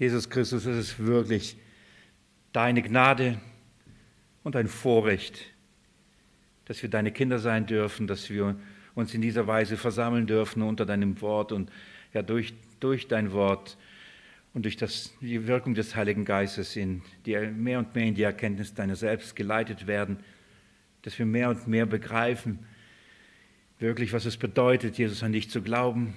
Jesus Christus, es ist wirklich deine Gnade und ein Vorrecht, dass wir deine Kinder sein dürfen, dass wir uns in dieser Weise versammeln dürfen unter deinem Wort und ja durch, durch dein Wort und durch das, die Wirkung des Heiligen Geistes in die, mehr und mehr in die Erkenntnis deiner selbst geleitet werden, dass wir mehr und mehr begreifen, wirklich, was es bedeutet, Jesus an dich zu glauben,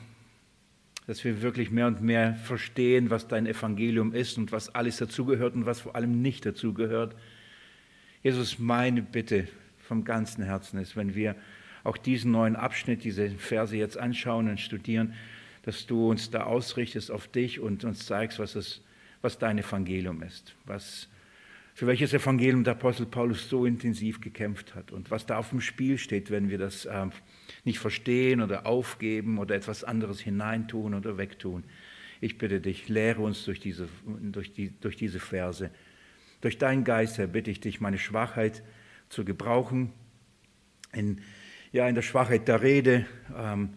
dass wir wirklich mehr und mehr verstehen, was dein Evangelium ist und was alles dazugehört und was vor allem nicht dazugehört. Jesus, meine Bitte vom ganzen Herzen ist, wenn wir auch diesen neuen Abschnitt, diese Verse jetzt anschauen und studieren, dass du uns da ausrichtest auf dich und uns zeigst, was, es, was dein Evangelium ist, was, für welches Evangelium der Apostel Paulus so intensiv gekämpft hat und was da auf dem Spiel steht, wenn wir das äh, nicht verstehen oder aufgeben oder etwas anderes hineintun oder wegtun. Ich bitte dich, lehre uns durch diese, durch die, durch diese Verse. Durch deinen Geist, Herr, bitte ich dich, meine Schwachheit zu gebrauchen, in, ja, in der Schwachheit der Rede. Ähm,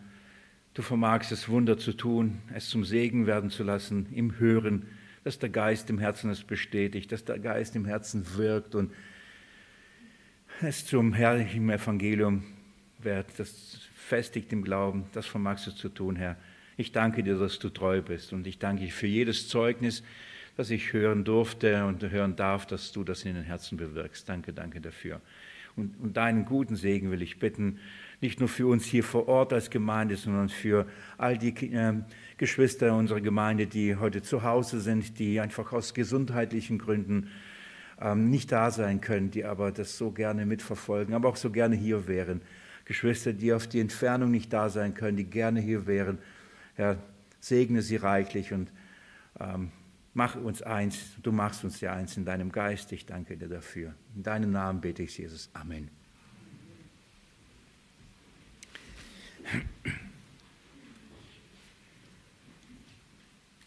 du vermagst es, Wunder zu tun, es zum Segen werden zu lassen, im Hören, dass der Geist im Herzen es bestätigt, dass der Geist im Herzen wirkt und es zum herrlichen Evangelium wird, das festigt im Glauben, das vermagst du zu tun, Herr. Ich danke dir, dass du treu bist und ich danke dir für jedes Zeugnis, das ich hören durfte und hören darf, dass du das in den Herzen bewirkst. Danke, danke dafür. Und, und deinen guten Segen will ich bitten, nicht nur für uns hier vor Ort als Gemeinde, sondern für all die äh, Geschwister unserer Gemeinde, die heute zu Hause sind, die einfach aus gesundheitlichen Gründen ähm, nicht da sein können, die aber das so gerne mitverfolgen, aber auch so gerne hier wären. Geschwister, die auf die Entfernung nicht da sein können, die gerne hier wären. Herr, segne sie reichlich und ähm, mach uns eins. Du machst uns ja eins in deinem Geist. Ich danke dir dafür. In deinem Namen bete ich, Jesus. Amen.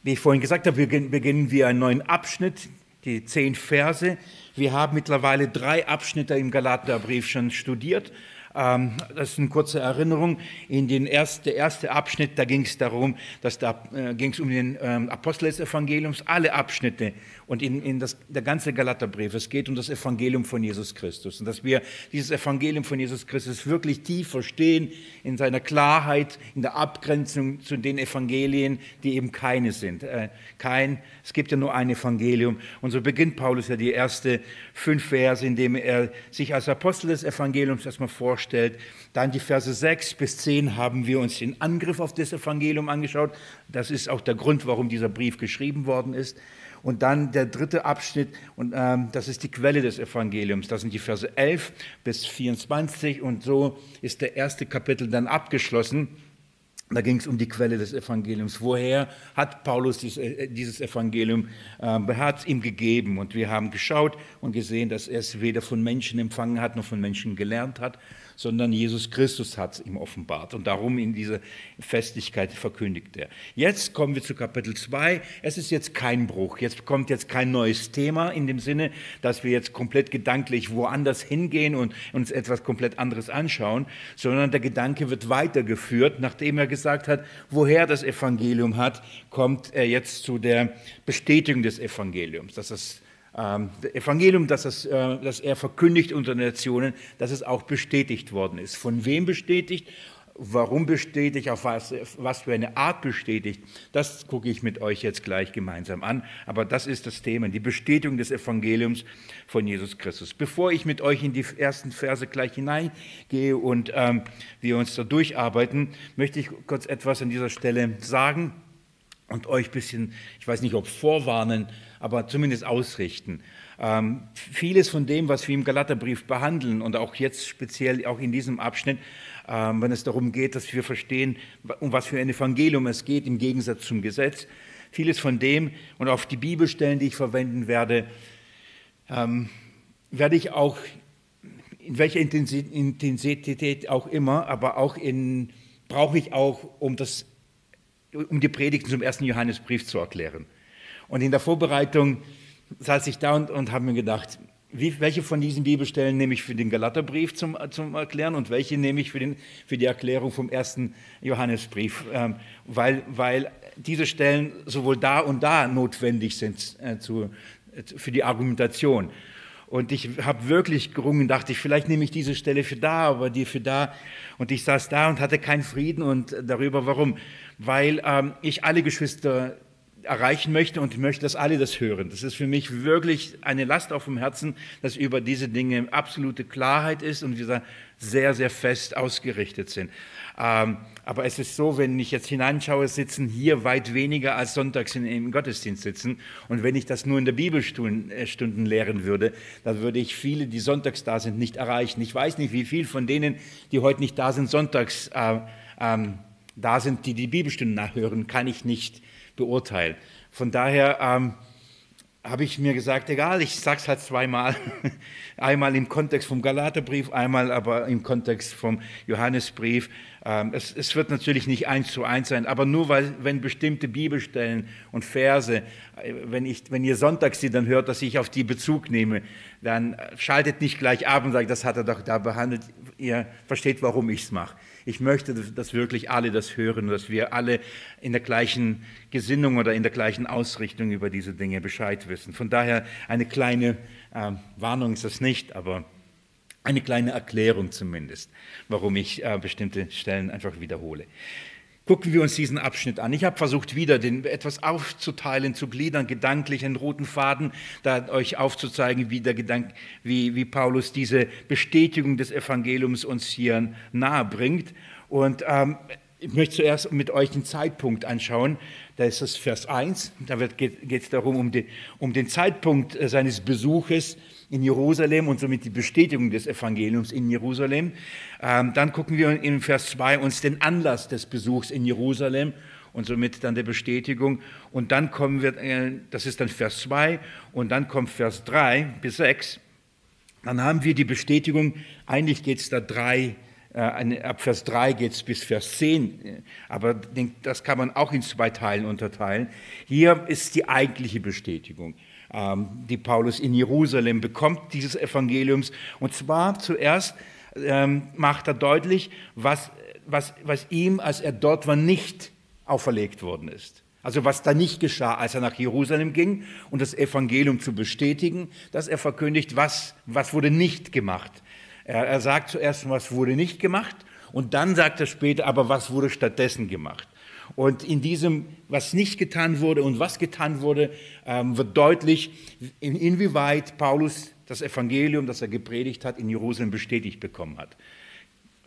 Wie ich vorhin gesagt habe, beginnen wir einen neuen Abschnitt, die zehn Verse. Wir haben mittlerweile drei Abschnitte im Galaterbrief schon studiert ähm, das ist eine kurze Erinnerung. In den erst, der erste Abschnitt, da ging es darum, dass da äh, ging es um den ähm, Apostel des Evangeliums, alle Abschnitte und in, in das, der ganze Galaterbrief. Es geht um das Evangelium von Jesus Christus und dass wir dieses Evangelium von Jesus Christus wirklich tief verstehen in seiner Klarheit, in der Abgrenzung zu den Evangelien, die eben keine sind. Äh, kein, es gibt ja nur ein Evangelium. Und so beginnt Paulus ja die erste fünf Verse, indem er sich als Apostel des Evangeliums erstmal vorstellt. Dann die Verse sechs bis zehn haben wir uns den Angriff auf das Evangelium angeschaut. Das ist auch der Grund, warum dieser Brief geschrieben worden ist. Und dann der dritte Abschnitt, und ähm, das ist die Quelle des Evangeliums. Das sind die Verse 11 bis 24. Und so ist der erste Kapitel dann abgeschlossen. Da ging es um die Quelle des Evangeliums. Woher hat Paulus äh, dieses Evangelium, äh, hat es ihm gegeben? Und wir haben geschaut und gesehen, dass er es weder von Menschen empfangen hat, noch von Menschen gelernt hat, sondern Jesus Christus hat es ihm offenbart. Und darum in dieser Festigkeit verkündigt er. Jetzt kommen wir zu Kapitel 2. Es ist jetzt kein Bruch. Jetzt kommt jetzt kein neues Thema in dem Sinne, dass wir jetzt komplett gedanklich woanders hingehen und uns etwas komplett anderes anschauen, sondern der Gedanke wird weitergeführt. Nachdem er gesagt hat, woher das Evangelium hat, kommt er jetzt zu der Bestätigung des Evangeliums, dass es ähm, Evangelium, das, es, äh, das er verkündigt unter den Nationen, dass es auch bestätigt worden ist. Von wem bestätigt? Warum bestätigt, auf was, was für eine Art bestätigt, das gucke ich mit euch jetzt gleich gemeinsam an. Aber das ist das Thema, die Bestätigung des Evangeliums von Jesus Christus. Bevor ich mit euch in die ersten Verse gleich hineingehe und ähm, wir uns da durcharbeiten, möchte ich kurz etwas an dieser Stelle sagen und euch ein bisschen, ich weiß nicht, ob vorwarnen, aber zumindest ausrichten. Ähm, vieles von dem, was wir im Galaterbrief behandeln und auch jetzt speziell auch in diesem Abschnitt, ähm, wenn es darum geht, dass wir verstehen, um was für ein Evangelium es geht im Gegensatz zum Gesetz, vieles von dem und auf die Bibelstellen, die ich verwenden werde, ähm, werde ich auch in welcher Intensität auch immer, aber auch in brauche ich auch, um das um die Predigten zum ersten Johannesbrief zu erklären. Und in der Vorbereitung saß ich da und, und habe mir gedacht, wie, welche von diesen Bibelstellen nehme ich für den Galaterbrief zum, zum Erklären und welche nehme ich für, den, für die Erklärung vom ersten Johannesbrief, ähm, weil, weil diese Stellen sowohl da und da notwendig sind äh, zu, äh, für die Argumentation. Und ich habe wirklich gerungen, dachte ich, vielleicht nehme ich diese Stelle für da, aber die für da. Und ich saß da und hatte keinen Frieden und darüber, warum. Weil ähm, ich alle Geschwister erreichen möchte und möchte, dass alle das hören. Das ist für mich wirklich eine Last auf dem Herzen, dass über diese Dinge absolute Klarheit ist und wir sehr, sehr fest ausgerichtet sind. Ähm, aber es ist so, wenn ich jetzt hineinschaue, sitzen hier weit weniger als sonntags im Gottesdienst sitzen. Und wenn ich das nur in der Bibelstunden äh, lehren würde, dann würde ich viele, die sonntags da sind, nicht erreichen. Ich weiß nicht, wie viel von denen, die heute nicht da sind, sonntags äh, ähm, da sind, die die Bibelstunden nachhören, kann ich nicht beurteilen. Von daher ähm, habe ich mir gesagt, egal, ich sage es halt zweimal. einmal im Kontext vom Galaterbrief, einmal aber im Kontext vom Johannesbrief. Ähm, es, es, wird natürlich nicht eins zu eins sein, aber nur weil, wenn bestimmte Bibelstellen und Verse, äh, wenn, ich, wenn ihr sonntags sie dann hört, dass ich auf die Bezug nehme, dann schaltet nicht gleich ab und sagt, das hat er doch da behandelt. Ihr versteht, warum ich es mache. Ich möchte, dass wirklich alle das hören, dass wir alle in der gleichen Gesinnung oder in der gleichen Ausrichtung über diese Dinge Bescheid wissen. Von daher eine kleine äh, Warnung ist das nicht, aber eine kleine Erklärung zumindest, warum ich äh, bestimmte Stellen einfach wiederhole. Gucken wir uns diesen Abschnitt an. Ich habe versucht, wieder den etwas aufzuteilen, zu gliedern, gedanklich einen roten Faden, da euch aufzuzeigen, wie, der Gedank, wie, wie Paulus diese Bestätigung des Evangeliums uns hier nahe bringt. Und ähm, ich möchte zuerst mit euch den Zeitpunkt anschauen. Da ist das Vers 1. Da geht es darum, um den, um den Zeitpunkt äh, seines Besuches in Jerusalem und somit die Bestätigung des Evangeliums in Jerusalem. Ähm, dann gucken wir in Vers 2 uns den Anlass des Besuchs in Jerusalem und somit dann der Bestätigung. Und dann kommen wir, äh, das ist dann Vers 2 und dann kommt Vers 3 bis 6. Dann haben wir die Bestätigung, eigentlich geht es da drei, äh, ab Vers 3 geht es bis Vers 10, aber das kann man auch in zwei Teilen unterteilen. Hier ist die eigentliche Bestätigung. Ähm, die Paulus in Jerusalem bekommt, dieses Evangeliums. Und zwar zuerst ähm, macht er deutlich, was, was, was ihm, als er dort war, nicht auferlegt worden ist. Also was da nicht geschah, als er nach Jerusalem ging und das Evangelium zu bestätigen, dass er verkündigt, was, was wurde nicht gemacht. Er, er sagt zuerst, was wurde nicht gemacht und dann sagt er später, aber was wurde stattdessen gemacht. Und in diesem, was nicht getan wurde und was getan wurde, ähm, wird deutlich, inwieweit Paulus das Evangelium, das er gepredigt hat, in Jerusalem bestätigt bekommen hat.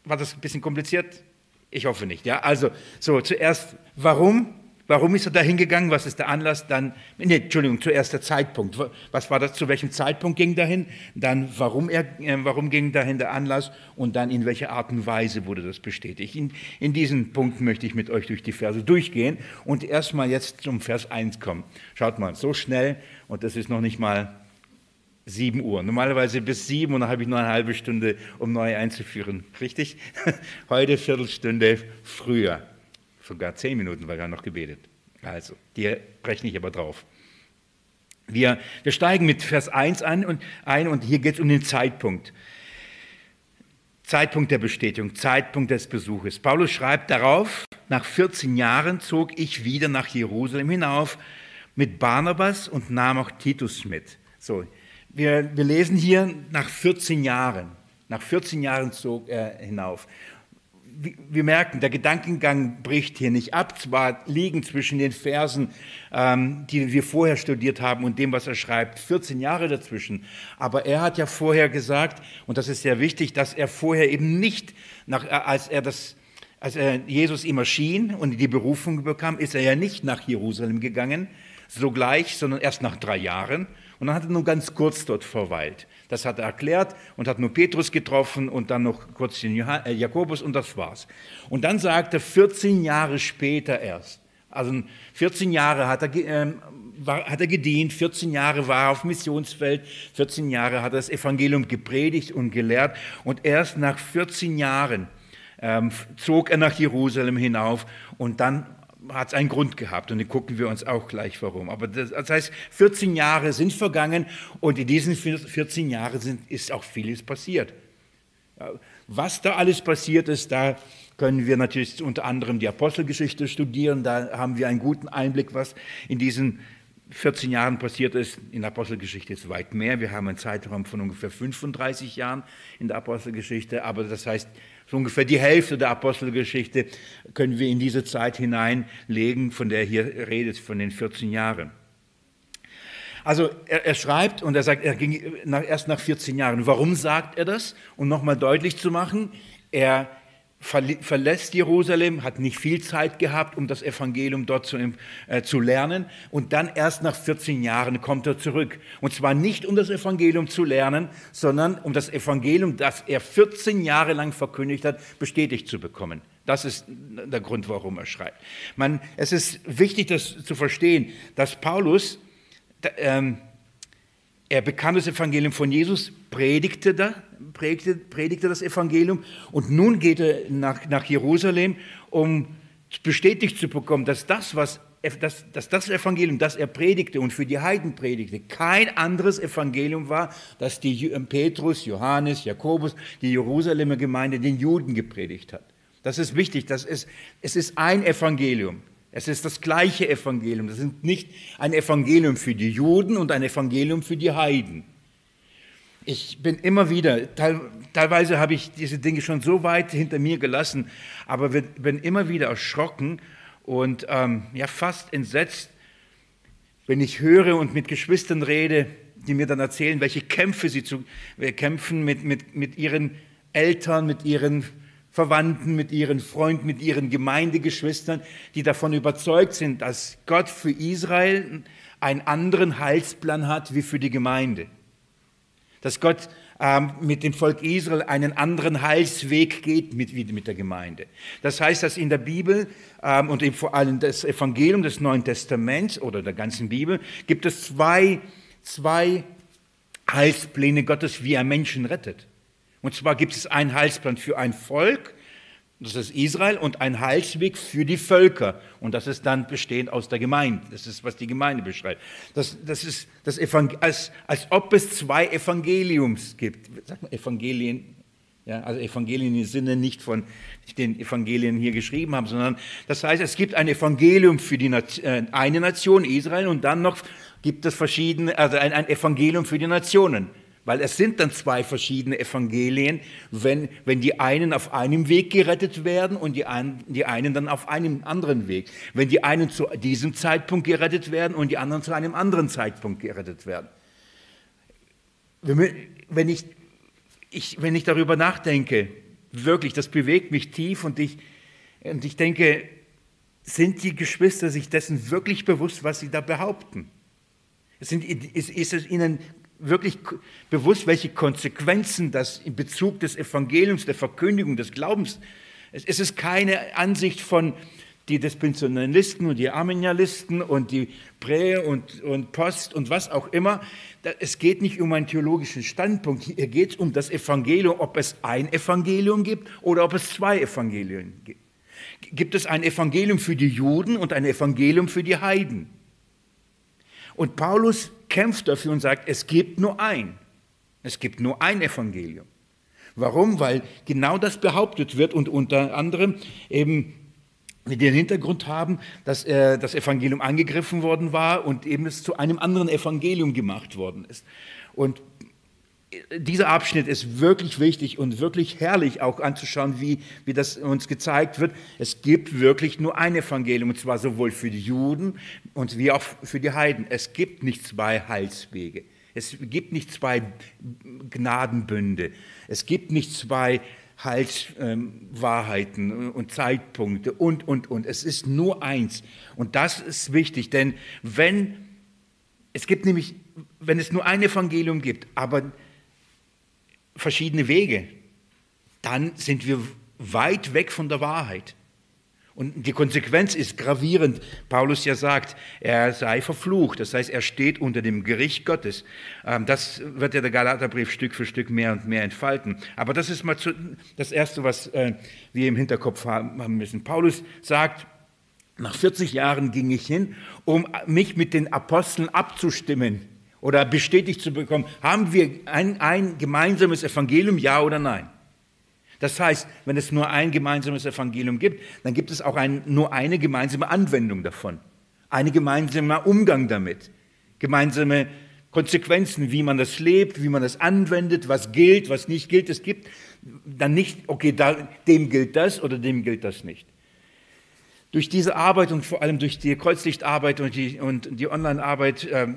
War das ein bisschen kompliziert? Ich hoffe nicht. Ja, also so zuerst, warum? Warum ist er da hingegangen? Was ist der Anlass? Dann, nee, Entschuldigung, zuerst der Zeitpunkt. Was war das? Zu welchem Zeitpunkt ging dahin? Dann, warum, er, äh, warum ging dahin der Anlass? Und dann, in welcher Art und Weise wurde das bestätigt? In, in diesen Punkten möchte ich mit euch durch die Verse durchgehen und erstmal jetzt zum Vers 1 kommen. Schaut mal, so schnell, und das ist noch nicht mal 7 Uhr. Normalerweise bis 7 und dann habe ich noch eine halbe Stunde, um neu einzuführen. Richtig? Heute Viertelstunde früher sogar zehn Minuten war gar noch gebetet. Also, die rechne ich aber drauf. Wir, wir steigen mit Vers 1 an und, ein und hier geht es um den Zeitpunkt. Zeitpunkt der Bestätigung, Zeitpunkt des Besuches. Paulus schreibt darauf, nach 14 Jahren zog ich wieder nach Jerusalem hinauf mit Barnabas und nahm auch Titus mit. So, wir, wir lesen hier nach 14 Jahren. Nach 14 Jahren zog er hinauf wir merken, der Gedankengang bricht hier nicht ab. Zwar liegen zwischen den Versen, ähm, die wir vorher studiert haben, und dem, was er schreibt, 14 Jahre dazwischen. Aber er hat ja vorher gesagt, und das ist sehr wichtig, dass er vorher eben nicht, nach, äh, als er das als er Jesus ihm erschien und die Berufung bekam, ist er ja nicht nach Jerusalem gegangen, sogleich, sondern erst nach drei Jahren. Und dann hat er nur ganz kurz dort verweilt. Das hat er erklärt und hat nur Petrus getroffen und dann noch kurz den äh, Jakobus und das war's. Und dann sagt er 14 Jahre später erst, also 14 Jahre hat er, äh, war, hat er gedient, 14 Jahre war er auf Missionsfeld, 14 Jahre hat er das Evangelium gepredigt und gelehrt und erst nach 14 Jahren ähm, zog er nach Jerusalem hinauf und dann hat es einen Grund gehabt und den gucken wir uns auch gleich warum. Aber das, das, heißt, 14 Jahre sind vergangen und in diesen 14 Jahren sind, ist auch vieles passiert. Was da alles passiert ist, da können wir natürlich unter anderem die Apostelgeschichte studieren. Da haben wir einen guten Einblick, was in diesen 14 Jahren passiert ist. In der Apostelgeschichte ist weit mehr. Wir haben einen Zeitraum von ungefähr 35 Jahren in der Apostelgeschichte. Aber das heißt, so ungefähr die Hälfte der Apostelgeschichte können wir in diese Zeit hineinlegen, von der hier redet, von den 14 Jahren. Also er, er, schreibt und er sagt, er ging nach, erst nach 14 Jahren. Warum sagt er das? Um nochmal deutlich zu machen, er verlässt Jerusalem, hat nicht viel Zeit gehabt, um das Evangelium dort zu, äh, zu lernen. Und dann erst nach 14 Jahren kommt er zurück. Und zwar nicht, um das Evangelium zu lernen, sondern um das Evangelium, das er 14 Jahre lang verkündigt hat, bestätigt zu bekommen. Das ist der Grund, warum er schreibt. Man, es ist wichtig, das zu verstehen, dass Paulus ähm, er bekam das Evangelium von Jesus, predigte, da, predigte, predigte das Evangelium und nun geht er nach, nach Jerusalem, um bestätigt zu bekommen, dass das, was dass, dass das Evangelium, das er predigte und für die Heiden predigte, kein anderes Evangelium war, das die Petrus, Johannes, Jakobus, die Jerusalemer Gemeinde den Juden gepredigt hat. Das ist wichtig, das ist, es ist ein Evangelium. Es ist das gleiche Evangelium. Das ist nicht ein Evangelium für die Juden und ein Evangelium für die Heiden. Ich bin immer wieder, teilweise habe ich diese Dinge schon so weit hinter mir gelassen, aber bin immer wieder erschrocken und ähm, ja fast entsetzt, wenn ich höre und mit Geschwistern rede, die mir dann erzählen, welche Kämpfe sie zu, kämpfen mit, mit, mit ihren Eltern, mit ihren Verwandten, mit ihren Freunden, mit ihren Gemeindegeschwistern, die davon überzeugt sind, dass Gott für Israel einen anderen Heilsplan hat wie für die Gemeinde. Dass Gott ähm, mit dem Volk Israel einen anderen Heilsweg geht mit, mit der Gemeinde. Das heißt, dass in der Bibel ähm, und vor allem das Evangelium des Neuen Testaments oder der ganzen Bibel gibt es zwei, zwei Heilspläne Gottes, wie er Menschen rettet. Und zwar gibt es einen Heilsplan für ein Volk, das ist Israel, und einen Heilsweg für die Völker. Und das ist dann bestehend aus der Gemeinde. Das ist, was die Gemeinde beschreibt. Das, das ist das als, als ob es zwei Evangeliums gibt. Sag mal Evangelien. Ja, also Evangelien im Sinne nicht von den Evangelien hier geschrieben haben, sondern das heißt, es gibt ein Evangelium für die äh, eine Nation, Israel, und dann noch gibt es verschiedene, also ein, ein Evangelium für die Nationen. Weil es sind dann zwei verschiedene Evangelien, wenn, wenn die einen auf einem Weg gerettet werden und die, ein, die einen dann auf einem anderen Weg. Wenn die einen zu diesem Zeitpunkt gerettet werden und die anderen zu einem anderen Zeitpunkt gerettet werden. Wenn ich, ich, wenn ich darüber nachdenke, wirklich, das bewegt mich tief und ich, und ich denke, sind die Geschwister sich dessen wirklich bewusst, was sie da behaupten? Sind, ist, ist es ihnen wirklich bewusst, welche Konsequenzen das in Bezug des Evangeliums, der Verkündigung, des Glaubens, es, ist keine Ansicht von die Dispensionalisten und die Arminialisten und die Prä- und, und Post und was auch immer. Es geht nicht um einen theologischen Standpunkt, hier geht es um das Evangelium, ob es ein Evangelium gibt oder ob es zwei Evangelien gibt. Gibt es ein Evangelium für die Juden und ein Evangelium für die Heiden? Und Paulus kämpft dafür und sagt, es gibt nur ein. Es gibt nur ein Evangelium. Warum? Weil genau das behauptet wird und unter anderem eben wir den Hintergrund haben, dass äh, das Evangelium angegriffen worden war und eben es zu einem anderen Evangelium gemacht worden ist. Und dieser Abschnitt ist wirklich wichtig und wirklich herrlich auch anzuschauen, wie, wie das uns gezeigt wird. Es gibt wirklich nur ein Evangelium, und zwar sowohl für die Juden und wie auch für die Heiden. Es gibt nicht zwei Heilswege. Es gibt nicht zwei Gnadenbünde. Es gibt nicht zwei Heilswahrheiten ähm, und Zeitpunkte und, und, und. Es ist nur eins. Und das ist wichtig, denn wenn, es gibt nämlich, wenn es nur ein Evangelium gibt, aber verschiedene Wege, dann sind wir weit weg von der Wahrheit. Und die Konsequenz ist gravierend. Paulus ja sagt, er sei verflucht. Das heißt, er steht unter dem Gericht Gottes. Ähm, das wird ja der Galaterbrief Stück für Stück mehr und mehr entfalten. Aber das ist mal das Erste, was äh, wir im Hinterkopf haben müssen. Paulus sagt, Nach 40 Jahren ging ich hin, um mich mit den Aposteln abzustimmen oder bestätigt zu bekommen, haben wir ein, ein gemeinsames Evangelium, ja oder nein? Das heißt, wenn es nur ein gemeinsames Evangelium gibt, dann gibt es auch ein, nur eine gemeinsame Anwendung davon, ein gemeinsamer Umgang damit, gemeinsame Konsequenzen, wie man das lebt, wie man das anwendet, was gilt, was nicht gilt. Es gibt dann nicht, okay, da, dem gilt das oder dem gilt das nicht. Durch diese Arbeit und vor allem durch die Kreuzlichtarbeit und die, und die Online-Arbeit äh,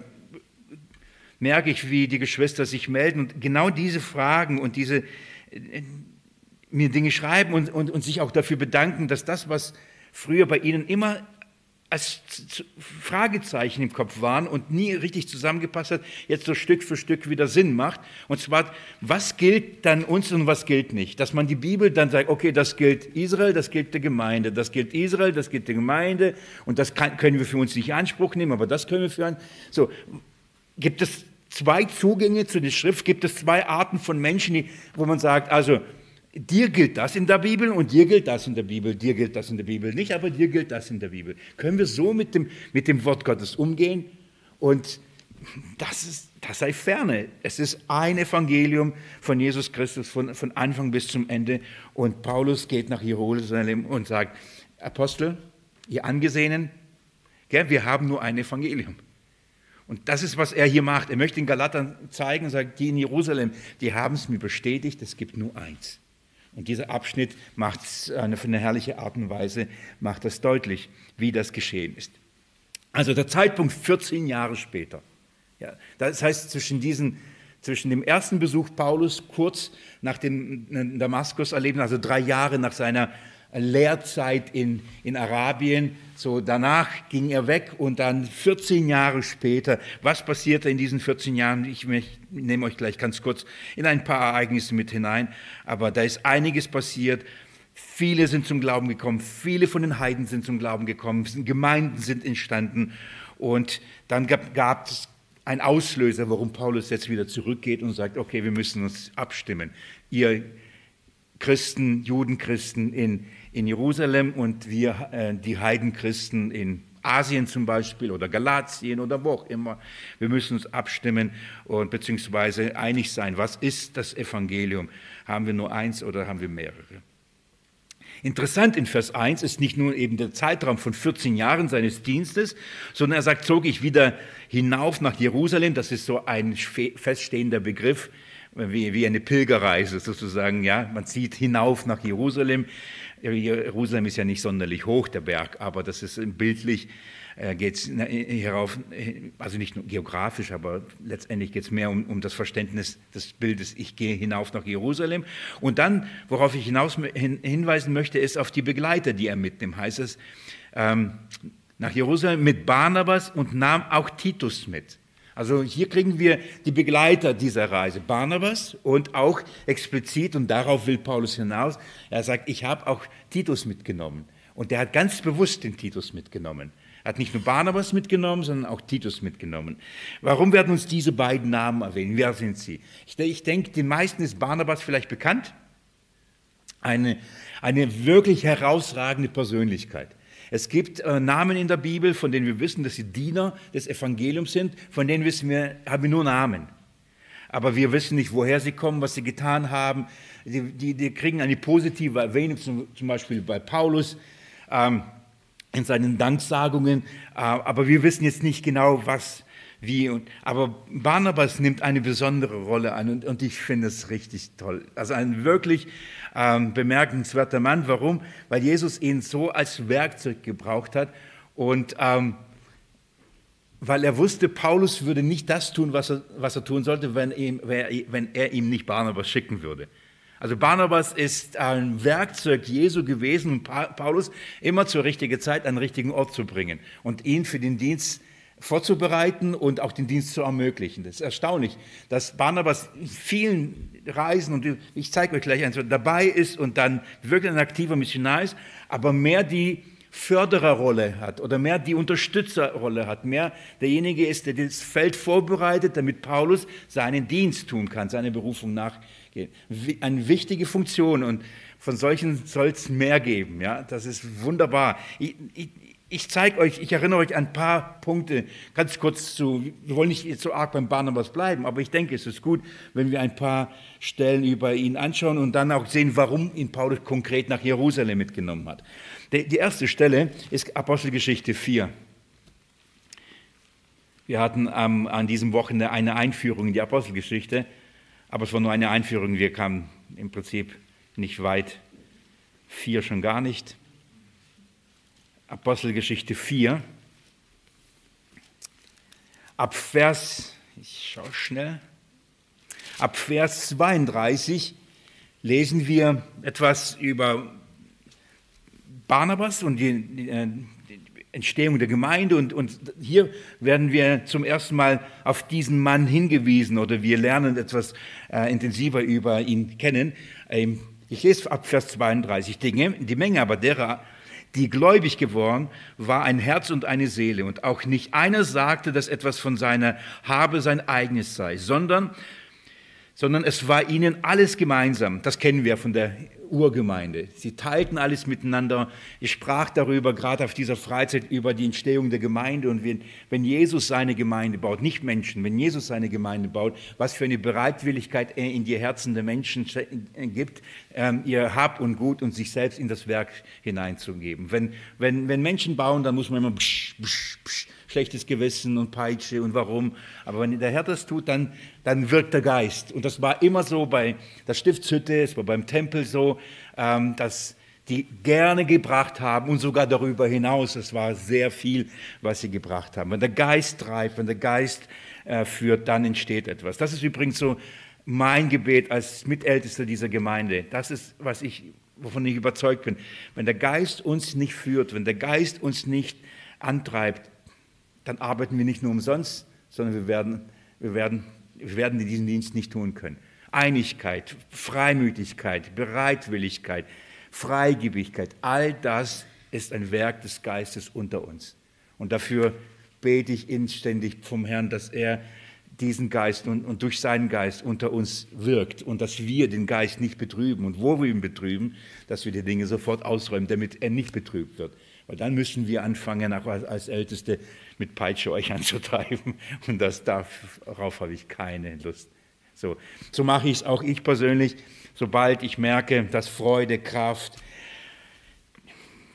merke ich, wie die Geschwister sich melden und genau diese Fragen und diese äh, mir Dinge schreiben und, und, und sich auch dafür bedanken, dass das, was früher bei ihnen immer als Fragezeichen im Kopf waren und nie richtig zusammengepasst hat, jetzt so Stück für Stück wieder Sinn macht. Und zwar, was gilt dann uns und was gilt nicht? Dass man die Bibel dann sagt, okay, das gilt Israel, das gilt der Gemeinde, das gilt Israel, das gilt der Gemeinde und das kann, können wir für uns nicht in Anspruch nehmen, aber das können wir für einen. So, gibt es zwei Zugänge zu der Schrift, gibt es zwei Arten von Menschen, wo man sagt, also dir gilt das in der Bibel und dir gilt das in der Bibel, dir gilt das in der Bibel nicht, aber dir gilt das in der Bibel. Können wir so mit dem, mit dem Wort Gottes umgehen? Und das, ist, das sei ferne. Es ist ein Evangelium von Jesus Christus von, von Anfang bis zum Ende. Und Paulus geht nach Jerusalem und sagt, Apostel, ihr Angesehenen, gell, wir haben nur ein Evangelium. Und das ist, was er hier macht. Er möchte den Galatern zeigen und sagt, die in Jerusalem, die haben es mir bestätigt, es gibt nur eins. Und dieser Abschnitt macht es auf eine herrliche Art und Weise, macht das deutlich, wie das geschehen ist. Also der Zeitpunkt 14 Jahre später. Ja, das heißt, zwischen, diesen, zwischen dem ersten Besuch Paulus, kurz nach dem Damaskus-Erleben, also drei Jahre nach seiner Lehrzeit in, in Arabien. So danach ging er weg und dann 14 Jahre später, was passierte in diesen 14 Jahren? Ich, ich nehme euch gleich ganz kurz in ein paar Ereignisse mit hinein, aber da ist einiges passiert. Viele sind zum Glauben gekommen, viele von den Heiden sind zum Glauben gekommen, Gemeinden sind entstanden und dann gab, gab es einen Auslöser, warum Paulus jetzt wieder zurückgeht und sagt, okay, wir müssen uns abstimmen. Ihr Christen, Judenchristen in, in Jerusalem und wir, äh, die Heidenchristen in Asien zum Beispiel oder Galatien oder wo auch immer. Wir müssen uns abstimmen und beziehungsweise einig sein, was ist das Evangelium? Haben wir nur eins oder haben wir mehrere? Interessant in Vers 1 ist nicht nur eben der Zeitraum von 14 Jahren seines Dienstes, sondern er sagt, zog ich wieder hinauf nach Jerusalem. Das ist so ein feststehender Begriff, wie, wie eine Pilgerreise sozusagen. Ja, man zieht hinauf nach Jerusalem. Jerusalem ist ja nicht sonderlich hoch, der Berg, aber das ist bildlich, äh, geht es hierauf, also nicht nur geografisch, aber letztendlich geht es mehr um, um, das Verständnis des Bildes, ich gehe hinauf nach Jerusalem. Und dann, worauf ich hinaus hin, hinweisen möchte, ist auf die Begleiter, die er mitnimmt. Heißt es, ähm, nach Jerusalem mit Barnabas und nahm auch Titus mit. Also hier kriegen wir die Begleiter dieser Reise, Barnabas und auch explizit, und darauf will Paulus hinaus, er sagt, ich habe auch Titus mitgenommen. Und der hat ganz bewusst den Titus mitgenommen. Er hat nicht nur Barnabas mitgenommen, sondern auch Titus mitgenommen. Warum werden uns diese beiden Namen erwähnen? Wer sind sie? Ich, ich denke, den meisten ist Barnabas vielleicht bekannt. Eine, eine wirklich herausragende Persönlichkeit. Es gibt äh, Namen in der Bibel, von denen wir wissen, dass sie Diener des Evangeliums sind, von denen wissen wir, haben wir nur Namen. Aber wir wissen nicht, woher sie kommen, was sie getan haben. Die, die, die kriegen eine positive Erwähnung, zum, zum Beispiel bei Paulus ähm, in seinen Danksagungen. Äh, aber wir wissen jetzt nicht genau, was, wie. Und, aber Barnabas nimmt eine besondere Rolle an und, und ich finde es richtig toll. Also ein wirklich ähm, bemerkenswerter Mann. Warum? Weil Jesus ihn so als Werkzeug gebraucht hat und ähm, weil er wusste, Paulus würde nicht das tun, was er, was er tun sollte, wenn, ihm, wenn er ihm nicht Barnabas schicken würde. Also Barnabas ist ein Werkzeug Jesu gewesen, um Paulus immer zur richtigen Zeit an den richtigen Ort zu bringen und ihn für den Dienst vorzubereiten und auch den Dienst zu ermöglichen. Das ist erstaunlich, dass Barnabas in vielen Reisen, und ich zeige euch gleich eins, dabei ist und dann wirklich ein aktiver Missionar ist, aber mehr die Fördererrolle hat oder mehr die Unterstützerrolle hat, mehr derjenige ist, der das Feld vorbereitet, damit Paulus seinen Dienst tun kann, seine Berufung nachgehen. Eine wichtige Funktion und von solchen soll es mehr geben. Ja? Das ist wunderbar. Ich, ich, ich zeige euch, ich erinnere euch an ein paar Punkte, ganz kurz zu, wir wollen nicht so arg beim Barnabas bleiben, aber ich denke, es ist gut, wenn wir ein paar Stellen über ihn anschauen und dann auch sehen, warum ihn Paulus konkret nach Jerusalem mitgenommen hat. Die erste Stelle ist Apostelgeschichte 4. Wir hatten an diesem Wochenende eine Einführung in die Apostelgeschichte, aber es war nur eine Einführung, wir kamen im Prinzip nicht weit, vier schon gar nicht. Apostelgeschichte 4, ab Vers, ich schaue schnell, ab Vers 32 lesen wir etwas über Barnabas und die, die, äh, Entstehung der Gemeinde. Und, und hier werden wir zum ersten Mal auf diesen Mann hingewiesen oder wir lernen etwas äh, intensiver über ihn kennen. Ähm, ich lese ab Vers 32. Die, die Menge aber derer, die gläubig geworden, war ein Herz und eine Seele. Und auch nicht einer sagte, dass etwas von seiner Habe sein eigenes sei, sondern sondern es war ihnen alles gemeinsam. Das kennen wir von der Urgemeinde. Sie teilten alles miteinander. Ich sprach darüber, gerade auf dieser Freizeit, über die Entstehung der Gemeinde. Und wenn, wenn Jesus seine Gemeinde baut, nicht Menschen, wenn Jesus seine Gemeinde baut, was für eine Bereitwilligkeit er in die Herzen der Menschen gibt, ähm, ihr Hab und Gut und sich selbst in das Werk hineinzugeben. Wenn, wenn, wenn Menschen bauen, dann muss man immer psch, psch, psch, schlechtes Gewissen und Peitsche und warum. Aber wenn der Herr das tut, dann, dann wirkt der Geist. Und das war immer so bei der Stiftshütte, es war beim Tempel so, ähm, dass die gerne gebracht haben und sogar darüber hinaus. Es war sehr viel, was sie gebracht haben. Wenn der Geist treibt, wenn der Geist äh, führt, dann entsteht etwas. Das ist übrigens so mein Gebet als Mitältester dieser Gemeinde. Das ist, was ich, wovon ich überzeugt bin. Wenn der Geist uns nicht führt, wenn der Geist uns nicht antreibt, dann arbeiten wir nicht nur umsonst, sondern wir werden, wir werden, wir werden diesen Dienst nicht tun können. Einigkeit, Freimütigkeit, Bereitwilligkeit, Freigebigkeit, all das ist ein Werk des Geistes unter uns. Und dafür bete ich inständig vom Herrn, dass er diesen Geist und, und, durch seinen Geist unter uns wirkt und dass wir den Geist nicht betrüben und wo wir ihn betrüben, dass wir die Dinge sofort ausräumen, damit er nicht betrübt wird. Weil dann müssen wir anfangen, auch als Älteste mit Peitsche euch anzutreiben. Und das, darauf habe ich keine Lust. So, so mache ich es auch ich persönlich, sobald ich merke, dass Freude, Kraft,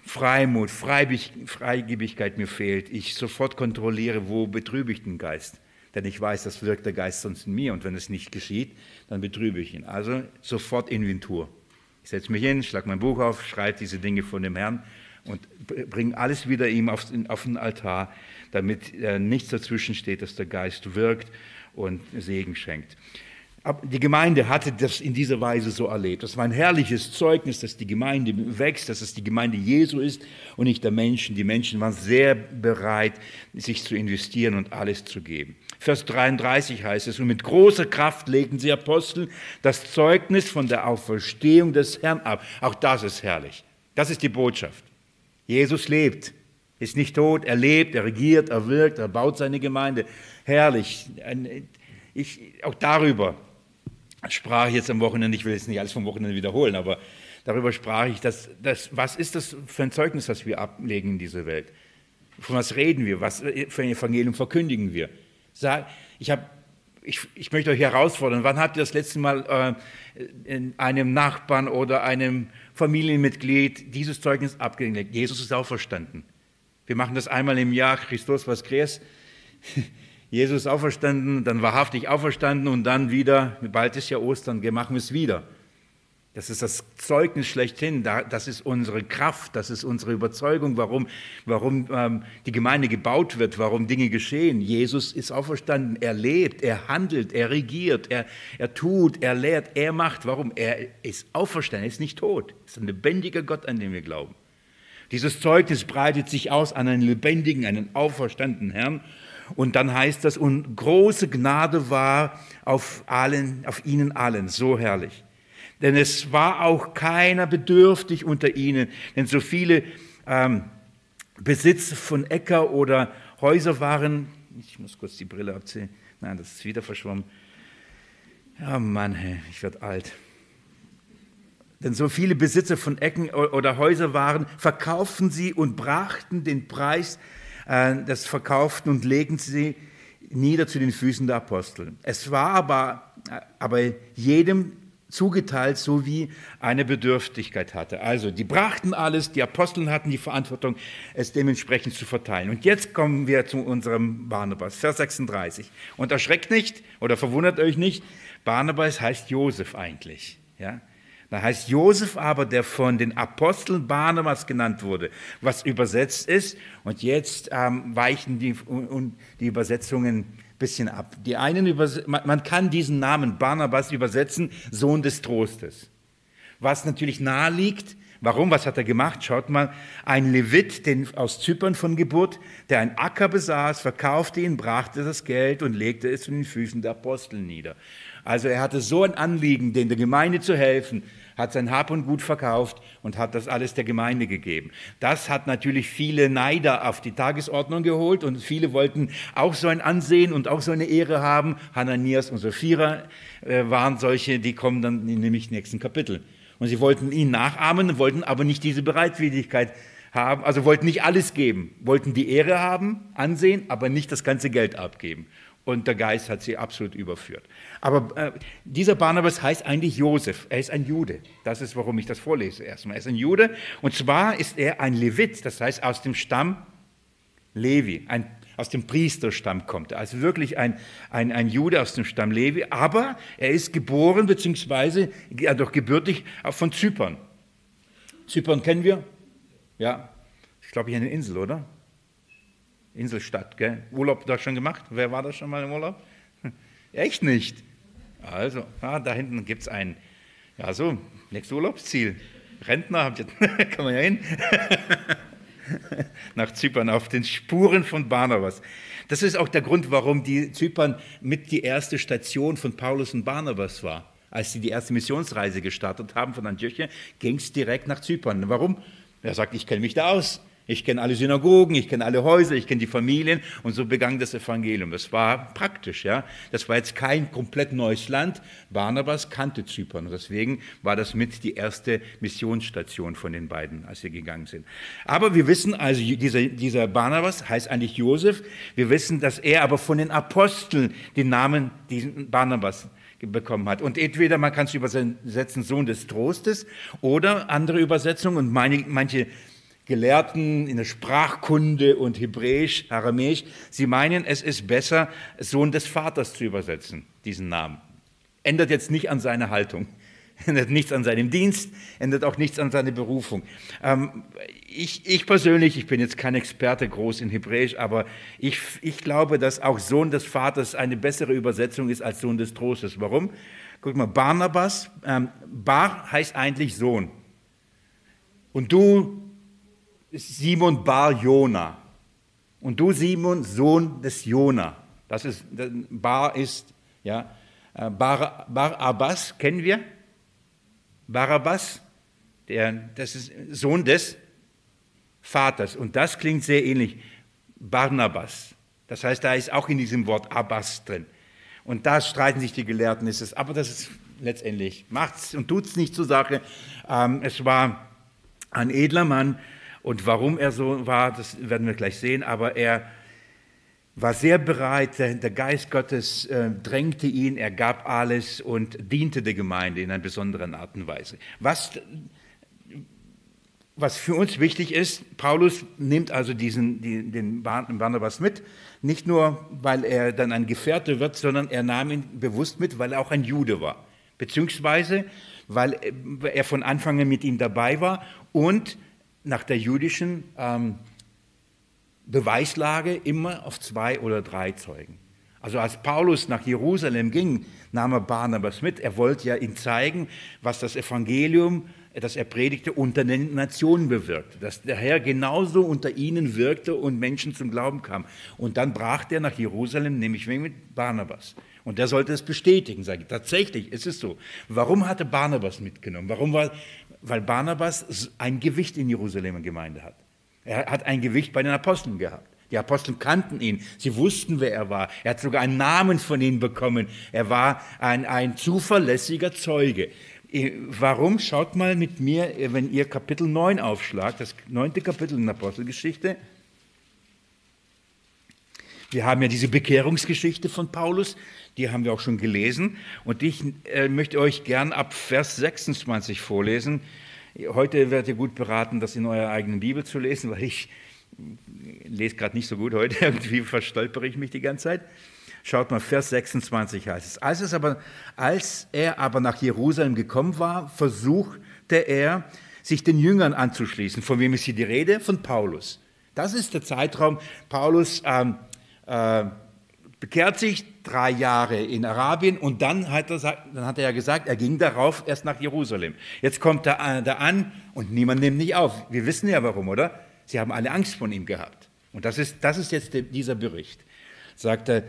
Freimut, Freigebigkeit mir fehlt, ich sofort kontrolliere, wo betrübe ich den Geist. Denn ich weiß, das wirkt der Geist sonst in mir und wenn es nicht geschieht, dann betrübe ich ihn. Also sofort Inventur. Ich setze mich hin, schlage mein Buch auf, schreibe diese Dinge von dem Herrn und bringe alles wieder ihm auf, auf den Altar, damit äh, nichts dazwischen steht, dass der Geist wirkt und Segen schenkt. Die Gemeinde hatte das in dieser Weise so erlebt. Das war ein herrliches Zeugnis, dass die Gemeinde wächst, dass es die Gemeinde Jesu ist und nicht der Menschen. Die Menschen waren sehr bereit, sich zu investieren und alles zu geben. Vers 33 heißt es, und mit großer Kraft legten sie Apostel das Zeugnis von der Auferstehung des Herrn ab. Auch das ist herrlich. Das ist die Botschaft. Jesus lebt, ist nicht tot, er lebt, er regiert, er wirkt, er baut seine Gemeinde. Herrlich. Ich, auch darüber sprach ich jetzt am Wochenende, ich will jetzt nicht alles vom Wochenende wiederholen, aber darüber sprach ich, dass, dass, was ist das für ein Zeugnis, das wir ablegen in dieser Welt? Von was reden wir? Was für ein Evangelium verkündigen wir? Ich, hab, ich, ich möchte euch herausfordern, wann habt ihr das letzte Mal äh, einem Nachbarn oder einem Familienmitglied dieses Zeugnis abgelegt? Jesus ist auferstanden. Wir machen das einmal im Jahr, Christus was Kreis. Jesus auferstanden, dann wahrhaftig auferstanden und dann wieder, bald ist ja Ostern, machen wir es wieder. Das ist das Zeugnis schlechthin. Das ist unsere Kraft, das ist unsere Überzeugung, warum, warum ähm, die Gemeinde gebaut wird, warum Dinge geschehen. Jesus ist auferstanden, er lebt, er handelt, er regiert, er, er tut, er lehrt, er macht. Warum? Er ist auferstanden, er ist nicht tot. Er ist ein lebendiger Gott, an den wir glauben. Dieses Zeugnis breitet sich aus an einen lebendigen, einen auferstandenen Herrn und dann heißt das, und große Gnade war auf, allen, auf ihnen allen, so herrlich. Denn es war auch keiner bedürftig unter ihnen, denn so viele ähm, Besitz von Äcker oder Häuser waren, ich muss kurz die Brille abziehen, nein, das ist wieder verschwommen. Ja, Mann, ich werde alt. denn so viele Besitzer von Ecken oder Häuser waren, verkauften sie und brachten den Preis äh, des Verkauften und legten sie nieder zu den Füßen der Apostel. Es war aber, äh, aber jedem zugeteilt, so wie eine Bedürftigkeit hatte. Also, die brachten alles, die Aposteln hatten die Verantwortung, es dementsprechend zu verteilen. Und jetzt kommen wir zu unserem Barnabas, Vers 36. Und erschreckt nicht oder verwundert euch nicht, Barnabas heißt Josef eigentlich. Ja? Da heißt Josef aber, der von den Aposteln Barnabas genannt wurde, was übersetzt ist. Und jetzt ähm, weichen die, und die Übersetzungen bisschen ab. Die einen man kann diesen Namen Barnabas übersetzen, Sohn des Trostes. Was natürlich nahe liegt, warum, was hat er gemacht? Schaut mal, ein Levit den, aus Zypern von Geburt, der ein Acker besaß, verkaufte ihn, brachte das Geld und legte es zu den Füßen der Apostel nieder. Also er hatte so ein Anliegen, den der Gemeinde zu helfen, hat sein Hab und Gut verkauft und hat das alles der Gemeinde gegeben. Das hat natürlich viele Neider auf die Tagesordnung geholt und viele wollten auch so ein Ansehen und auch so eine Ehre haben. Hananias und Sapphira äh, waren solche, die kommen dann nämlich nächsten Kapitel. Und sie wollten ihn nachahmen, wollten aber nicht diese Bereitwilligkeit haben, also wollten nicht alles geben, wollten die Ehre haben, ansehen, aber nicht das ganze Geld abgeben und der Geist hat sie absolut überführt. Aber äh, dieser Barnabas heißt eigentlich Josef. Er ist ein Jude. Das ist, warum ich das vorlese erstmal. Er ist ein Jude und zwar ist er ein Levit, das heißt aus dem Stamm Levi, ein, aus dem Priesterstamm kommt er. Also wirklich ein, ein, ein Jude aus dem Stamm Levi, aber er ist geboren beziehungsweise ja, doch gebürtig von Zypern. Zypern kennen wir? Ja, ich glaube, hier eine Insel, oder? Inselstadt, gell? Urlaub da schon gemacht? Wer war da schon mal im Urlaub? Echt nicht. Also, ah, da hinten gibt es ein, ja so, nächstes Urlaubsziel. Rentner, habt ihr, kann man ja hin. Nach Zypern, auf den Spuren von Barnabas. Das ist auch der Grund, warum die Zypern mit die erste Station von Paulus und Barnabas war. Als sie die erste Missionsreise gestartet haben von Antiochia, ging es direkt nach Zypern. Warum? Er sagt, ich kenne mich da aus. Ich kenne alle Synagogen, ich kenne alle Häuser, ich kenne die Familien und so begann das Evangelium. Das war praktisch, ja. Das war jetzt kein komplett neues Land. Barnabas kannte Zypern und deswegen war das mit die erste Missionsstation von den beiden, als sie gegangen sind. Aber wir wissen also, dieser, dieser Barnabas heißt eigentlich Josef. Wir wissen, dass er aber von den Aposteln den Namen diesen Barnabas bekommen hat. Und entweder man kann es übersetzen Sohn des Trostes oder andere Übersetzungen und meine, manche Gelehrten in der Sprachkunde und Hebräisch, Aramäisch, sie meinen, es ist besser, Sohn des Vaters zu übersetzen, diesen Namen. Ändert jetzt nicht an seiner Haltung, ändert nichts an seinem Dienst, ändert auch nichts an seiner Berufung. Ähm, ich, ich, persönlich, ich bin jetzt kein Experte groß in Hebräisch, aber ich, ich glaube, dass auch Sohn des Vaters eine bessere Übersetzung ist als Sohn des Trostes. Warum? Guck mal, Barnabas, ähm, Bar heißt eigentlich Sohn. Und du Simon Bar Jona. Und du, Simon, Sohn des Jona. Das ist, Bar ist, ja, äh, Bar, Bar Abbas, kennen wir? Barabbas, der, das ist Sohn des Vaters. Und das klingt sehr ähnlich. Barnabas. Das heißt, da ist auch in diesem Wort Abbas drin. Und da streiten sich die Gelehrten, ist es, aber das ist letztendlich, macht es und tut es nicht zur Sache. Ähm, es war ein edler Mann, und warum er so war, das werden wir gleich sehen, aber er war sehr bereit, der, Geist Gottes äh, drängte ihn, er gab alles und diente der Gemeinde in einer besonderen Art und Weise. Was, was für uns wichtig ist, Paulus nimmt also diesen, die, den Barnabas mit, nicht nur, weil er dann ein Gefährte wird, sondern er nahm ihn bewusst mit, weil er auch ein Jude war, beziehungsweise weil er von Anfang an mit ihm dabei war und nach der jüdischen ähm, Beweislage immer auf zwei oder drei Zeugen. Also als Paulus nach Jerusalem ging, nahm er Barnabas mit. Er wollte ja ihm zeigen, was das Evangelium, das er predigte, unter den Nationen bewirkte. Dass der Herr genauso unter ihnen wirkte und Menschen zum Glauben kamen. Und dann brach er nach Jerusalem, nämlich mit Barnabas. Und der sollte es bestätigen, sage ich. Tatsächlich ist es so. Warum hatte Barnabas mitgenommen? Warum war, weil Barnabas ein Gewicht in Jerusalem Gemeinde hat. Er hat ein Gewicht bei den Aposteln gehabt. Die Apostel kannten ihn, sie wussten, wer er war. Er hat sogar einen Namen von ihnen bekommen. Er war ein, ein zuverlässiger Zeuge. Warum? Schaut mal mit mir, wenn ihr Kapitel 9 aufschlagt, das neunte Kapitel in der Apostelgeschichte. Wir haben ja diese Bekehrungsgeschichte von Paulus, die haben wir auch schon gelesen. Und ich äh, möchte euch gern ab Vers 26 vorlesen. Heute werdet ihr gut beraten, das in eurer eigenen Bibel zu lesen, weil ich lese gerade nicht so gut heute, irgendwie verstolpere ich mich die ganze Zeit. Schaut mal, Vers 26 heißt es. Als, es aber, als er aber nach Jerusalem gekommen war, versuchte er, sich den Jüngern anzuschließen. Von wem ist hier die Rede? Von Paulus. Das ist der Zeitraum. Paulus ähm, äh, bekehrt sich drei Jahre in Arabien und dann hat, er, dann hat er ja gesagt, er ging darauf erst nach Jerusalem. Jetzt kommt er da an und niemand nimmt nicht auf. Wir wissen ja warum, oder? Sie haben alle Angst von ihm gehabt. Und das ist, das ist jetzt dieser Bericht. Sagt er,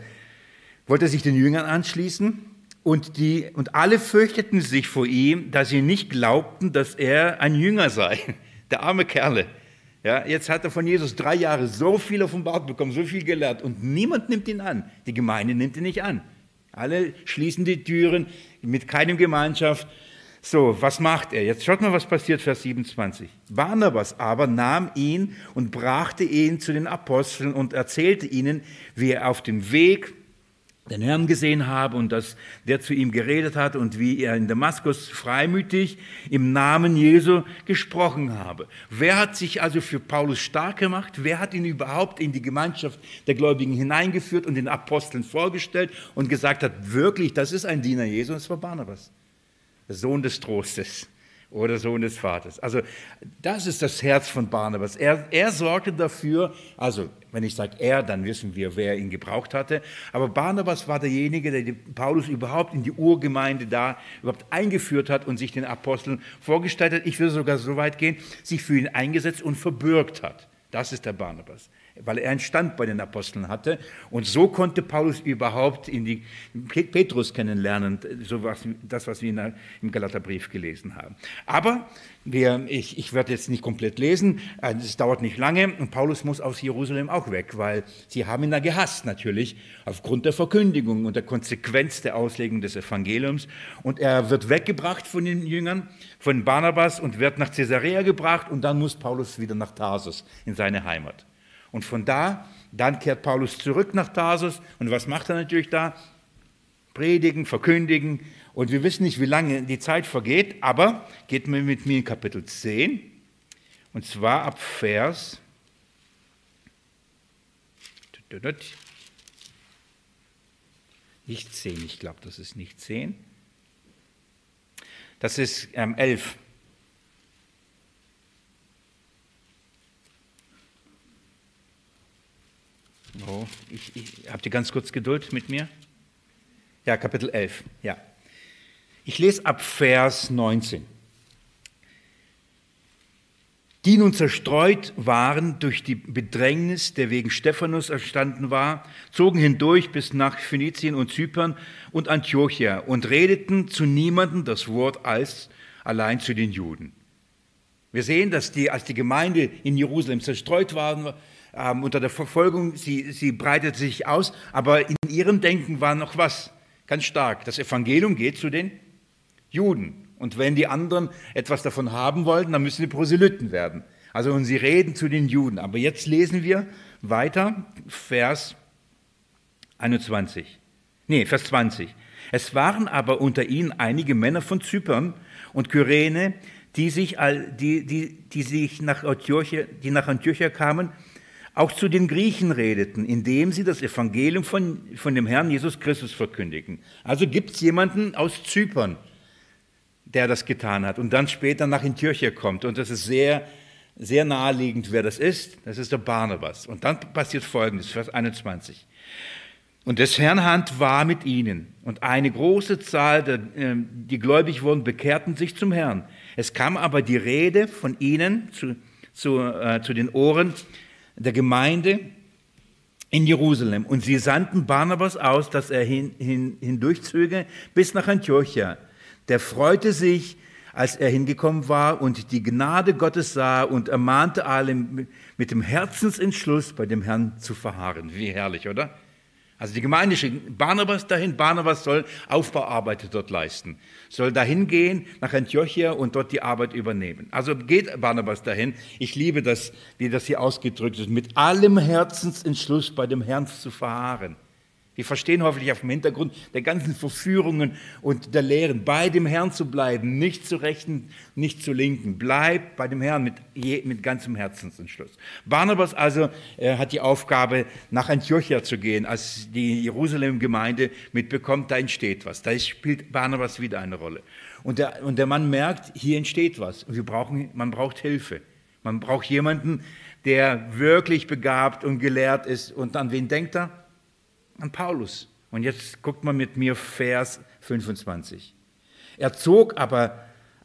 wollte sich den Jüngern anschließen und, die, und alle fürchteten sich vor ihm, dass sie nicht glaubten, dass er ein Jünger sei. Der arme Kerle. Ja, jetzt hat er von Jesus drei Jahre so viel offenbart bekommen, so viel gelernt und niemand nimmt ihn an. Die Gemeinde nimmt ihn nicht an. Alle schließen die Türen mit keinem Gemeinschaft. So, was macht er? Jetzt schaut mal, was passiert, Vers 27. Barnabas aber nahm ihn und brachte ihn zu den Aposteln und erzählte ihnen, wie er auf dem Weg den Herrn gesehen habe und dass der zu ihm geredet hat und wie er in Damaskus freimütig im Namen Jesu gesprochen habe. Wer hat sich also für Paulus stark gemacht? Wer hat ihn überhaupt in die Gemeinschaft der Gläubigen hineingeführt und den Aposteln vorgestellt und gesagt hat, wirklich, das ist ein Diener Jesu, das war Barnabas, der Sohn des Trostes oder Sohn des Vaters. Also das ist das Herz von Barnabas. Er, er sorgte dafür, also wenn ich sage er, dann wissen wir, wer ihn gebraucht hatte. Aber Barnabas war derjenige, der Paulus überhaupt in die Urgemeinde da überhaupt eingeführt hat und sich den Aposteln vorgestellt hat. Ich würde sogar so weit gehen, sich für ihn eingesetzt und verbürgt hat. Das ist der Barnabas weil er einen Stand bei den Aposteln hatte. Und so konnte Paulus überhaupt in die Petrus kennenlernen, so was, das, was wir im Galaterbrief gelesen haben. Aber wir, ich, ich werde jetzt nicht komplett lesen, äh, es dauert nicht lange und Paulus muss aus Jerusalem auch weg, weil sie haben ihn da gehasst natürlich, aufgrund der Verkündigung und der Konsequenz der Auslegung des Evangeliums. Und er wird weggebracht von den Jüngern, von Barnabas und wird nach Caesarea gebracht und dann muss Paulus wieder nach Tarsus in seine Heimat. Und von da, dann kehrt Paulus zurück nach Tarsus. Und was macht er natürlich da? Predigen, verkündigen. Und wir wissen nicht, wie lange die Zeit vergeht, aber geht mir mit mir in Kapitel 10. Und zwar ab Vers. Nicht 10, ich glaube, das ist nicht 10. Das ist ähm, 11. Oh, ich, ich, habt ihr ganz kurz Geduld mit mir? Ja, Kapitel 11, ja. Ich lese ab Vers 19. Die nun zerstreut waren durch die Bedrängnis, der wegen Stephanus erstanden war, zogen hindurch bis nach Phönizien und Zypern und Antiochia und redeten zu niemandem das Wort als allein zu den Juden. Wir sehen, dass die, als die Gemeinde in Jerusalem zerstreut war, ähm, unter der Verfolgung, sie, sie breitete sich aus, aber in ihrem Denken war noch was ganz stark. Das Evangelium geht zu den Juden. Und wenn die anderen etwas davon haben wollten, dann müssen sie Proselyten werden. Also und sie reden zu den Juden. Aber jetzt lesen wir weiter, Vers 21. Nee, Vers 20. Es waren aber unter ihnen einige Männer von Zypern und Kyrene, die sich, die, die, die sich nach Antiochia, die nach Antiochia kamen auch zu den Griechen redeten, indem sie das Evangelium von, von dem Herrn Jesus Christus verkündigen. Also gibt es jemanden aus Zypern, der das getan hat und dann später nach Antiochia kommt. Und das ist sehr, sehr naheliegend, wer das ist. Das ist der Barnabas. Und dann passiert Folgendes, Vers 21. Und des Herrn Hand war mit ihnen. Und eine große Zahl, der, ähm, die gläubig wurden, bekehrten sich zum Herrn. Es kam aber die Rede von ihnen zu, zu, äh, zu den Ohren der Gemeinde in Jerusalem. Und sie sandten Barnabas aus, dass er hin, hin, hindurchzöge bis nach Antiochia. Der freute sich, als er hingekommen war und die Gnade Gottes sah und ermahnte alle mit dem Herzensentschluss bei dem Herrn zu verharren. Wie herrlich, oder? Also die Gemeinde schickt Barnabas dahin. Barnabas soll Aufbauarbeit dort leisten. Soll dahin gehen nach Antiochia und dort die Arbeit übernehmen. Also geht Barnabas dahin. Ich liebe das, wie das hier ausgedrückt ist. Mit allem Herzensentschluss bei dem Herrn zu verharren. Wir verstehen hoffentlich auf dem Hintergrund der ganzen Verführungen und der Lehren, bei dem Herrn zu bleiben, nicht zu rechten, nicht zu linken. Bleib bei dem Herrn mit, mit ganzem Herzensentschluss. Barnabas also äh, hat die Aufgabe, nach Antiochia zu gehen, als die Jerusalem-Gemeinde mitbekommt, da entsteht was. Da spielt Barnabas wieder eine Rolle. Und der, und der Mann merkt, hier entsteht was. Wir brauchen, man braucht Hilfe. Man braucht jemanden, der wirklich begabt und gelehrt ist. Und an wen denkt er? An Paulus. Und jetzt guckt mal mit mir Vers 25. Er zog aber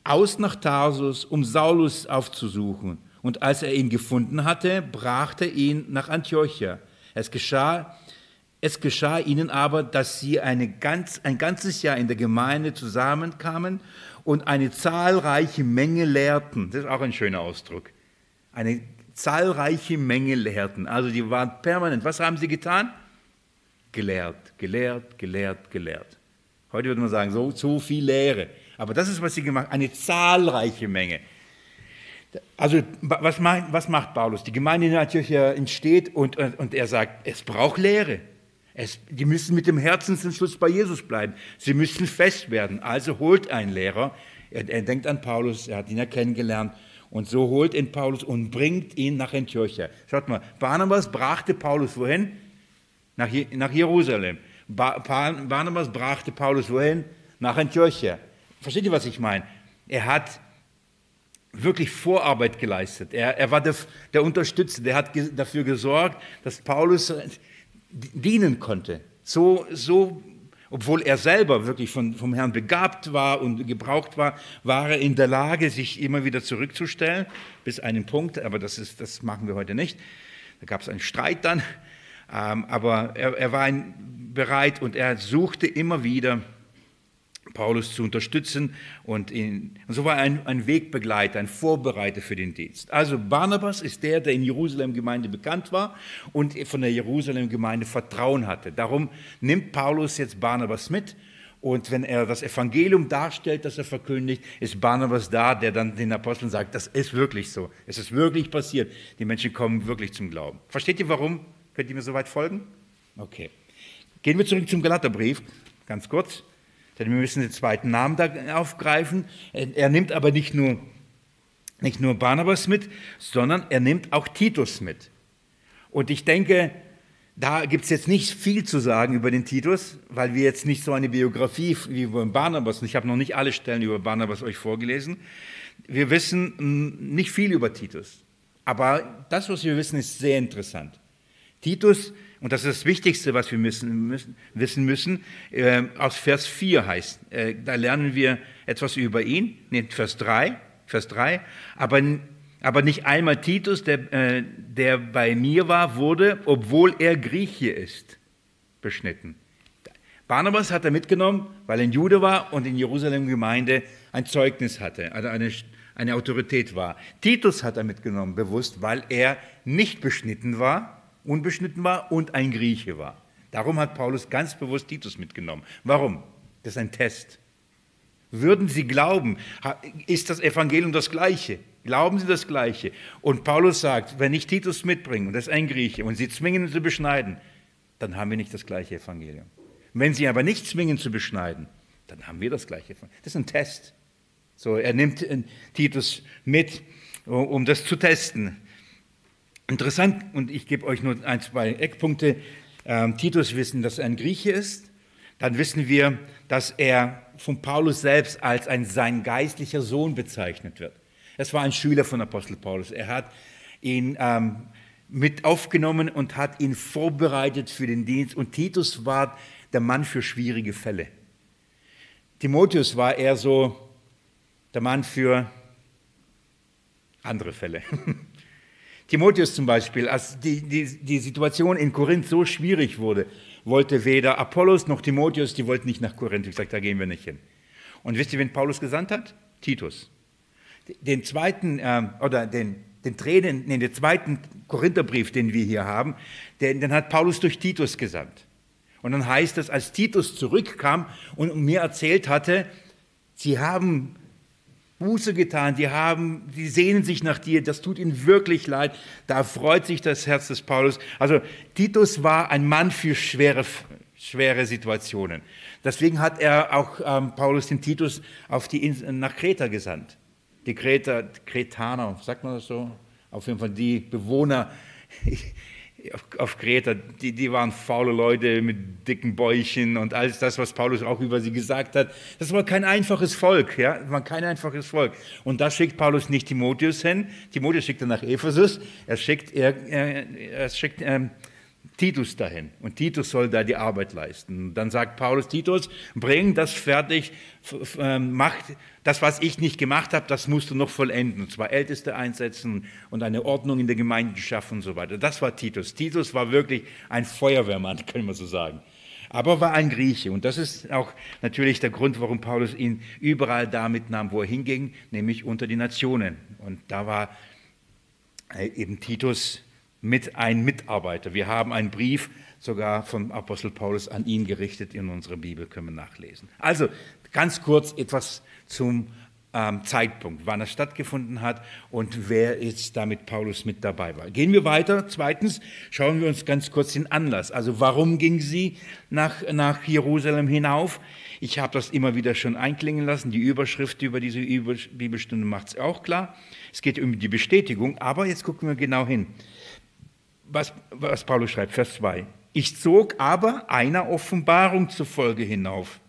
aus nach Tarsus, um Saulus aufzusuchen. Und als er ihn gefunden hatte, brachte er ihn nach Antiochia. Es geschah, es geschah ihnen aber, dass sie eine ganz, ein ganzes Jahr in der Gemeinde zusammenkamen und eine zahlreiche Menge lehrten. Das ist auch ein schöner Ausdruck. Eine zahlreiche Menge lehrten. Also die waren permanent. Was haben sie getan? Gelehrt, gelehrt, gelehrt, gelehrt. Heute würde man sagen, so, so viel Lehre. Aber das ist, was sie gemacht haben, eine zahlreiche Menge. Also, was macht, was macht Paulus? Die Gemeinde in Antiochia entsteht und, und er sagt, es braucht Lehre. Es, die müssen mit dem Herzensentschluss bei Jesus bleiben. Sie müssen fest werden. Also holt ein Lehrer. Er, er denkt an Paulus, er hat ihn ja kennengelernt. Und so holt ihn Paulus und bringt ihn nach Antiochia. Schaut mal, Barnabas brachte Paulus wohin? Nach, nach Jerusalem. Barnabas brachte Paulus wohin? Nach Antiochia. Versteht ihr, was ich meine? Er hat wirklich Vorarbeit geleistet. Er, er war der, der Unterstützer, der hat dafür gesorgt, dass Paulus dienen konnte. So, so, obwohl er selber wirklich von, vom Herrn begabt war und gebraucht war, war er in der Lage, sich immer wieder zurückzustellen, bis einen Punkt, aber das, ist, das machen wir heute nicht. Da gab es einen Streit dann, aber er, er war ein, bereit und er suchte immer wieder, Paulus zu unterstützen und, ihn, und so war er ein, ein Wegbegleiter, ein Vorbereiter für den Dienst. Also Barnabas ist der, der in Jerusalem-Gemeinde bekannt war und von der Jerusalem-Gemeinde Vertrauen hatte. Darum nimmt Paulus jetzt Barnabas mit und wenn er das Evangelium darstellt, das er verkündigt, ist Barnabas da, der dann den Aposteln sagt, das ist wirklich so, es ist wirklich passiert. Die Menschen kommen wirklich zum Glauben. Versteht ihr warum? Könnt ihr mir soweit folgen? Okay. Gehen wir zurück zum Galaterbrief, ganz kurz, denn wir müssen den zweiten Namen da aufgreifen. Er nimmt aber nicht nur, nicht nur Barnabas mit, sondern er nimmt auch Titus mit. Und ich denke, da gibt es jetzt nicht viel zu sagen über den Titus, weil wir jetzt nicht so eine Biografie wie über Barnabas, und ich habe noch nicht alle Stellen über Barnabas euch vorgelesen, wir wissen nicht viel über Titus. Aber das, was wir wissen, ist sehr interessant. Titus, und das ist das Wichtigste, was wir müssen, müssen, wissen müssen, äh, aus Vers 4 heißt, äh, da lernen wir etwas über ihn, nee, Vers 3, Vers 3, aber, aber nicht einmal Titus, der, äh, der bei mir war, wurde, obwohl er Grieche ist, beschnitten. Barnabas hat er mitgenommen, weil er ein Jude war und in Jerusalem Gemeinde ein Zeugnis hatte, also eine, eine Autorität war. Titus hat er mitgenommen, bewusst, weil er nicht beschnitten war unbeschnitten war und ein Grieche war. Darum hat Paulus ganz bewusst Titus mitgenommen. Warum? Das ist ein Test. Würden Sie glauben, ist das Evangelium das gleiche? Glauben Sie das gleiche? Und Paulus sagt, wenn ich Titus mitbringe, und das ist ein Grieche, und Sie zwingen ihn zu beschneiden, dann haben wir nicht das gleiche Evangelium. Wenn Sie aber nicht zwingen zu beschneiden, dann haben wir das gleiche Evangelium. Das ist ein Test. So, er nimmt äh, Titus mit, um das zu testen. Interessant, und ich gebe euch nur ein, zwei Eckpunkte. Ähm, Titus wissen, dass er ein Grieche ist. Dann wissen wir, dass er von Paulus selbst als ein sein geistlicher Sohn bezeichnet wird. Es war ein Schüler von Apostel Paulus. Er hat ihn ähm, mit aufgenommen und hat ihn vorbereitet für den Dienst. Und Titus war der Mann für schwierige Fälle. Timotheus war eher so der Mann für andere Fälle. Timotheus zum Beispiel, als die, die, die Situation in Korinth so schwierig wurde, wollte weder Apollos noch Timotheus, die wollten nicht nach Korinth. Ich sagte, da gehen wir nicht hin. Und wisst ihr, wen Paulus gesandt hat? Titus. Den zweiten, äh, oder den, den, Tränen, den zweiten Korintherbrief, den wir hier haben, den, den hat Paulus durch Titus gesandt. Und dann heißt es, als Titus zurückkam und mir erzählt hatte, sie haben Buße getan, die haben, die sehnen sich nach dir, das tut ihnen wirklich leid. Da freut sich das Herz des Paulus. Also Titus war ein Mann für schwere, schwere Situationen. Deswegen hat er auch ähm, Paulus den Titus auf die Insel, nach Kreta gesandt. Die Kreter, Kretaner, sagt man das so? Auf jeden Fall die Bewohner auf, auf Kreta, die, die waren faule Leute mit dicken Bäuchen und alles das, was Paulus auch über sie gesagt hat. Das war kein einfaches Volk, ja, das war kein einfaches Volk. Und da schickt Paulus nicht Timotheus hin. Timotheus schickt er nach Ephesus. Er schickt, er, er, er schickt ähm, Titus dahin. Und Titus soll da die Arbeit leisten. Und dann sagt Paulus, Titus, bring das fertig, ähm, mach das, was ich nicht gemacht habe, das musst du noch vollenden. Und zwar Älteste einsetzen und eine Ordnung in der Gemeinde schaffen und so weiter. Das war Titus. Titus war wirklich ein Feuerwehrmann, können wir so sagen. Aber war ein Grieche. Und das ist auch natürlich der Grund, warum Paulus ihn überall da mitnahm, wo er hinging, nämlich unter die Nationen. Und da war äh, eben Titus mit ein Mitarbeiter. Wir haben einen Brief sogar vom Apostel Paulus an ihn gerichtet in unserer Bibel, können wir nachlesen. Also ganz kurz etwas zum ähm, Zeitpunkt, wann es stattgefunden hat und wer jetzt damit Paulus mit dabei war. Gehen wir weiter. Zweitens schauen wir uns ganz kurz den Anlass. Also warum ging sie nach, nach Jerusalem hinauf? Ich habe das immer wieder schon einklingen lassen. Die Überschrift über diese Bibelstunde macht es auch klar. Es geht um die Bestätigung, aber jetzt gucken wir genau hin was, was Paulus schreibt, Vers 2. Ich zog aber einer Offenbarung zufolge hinauf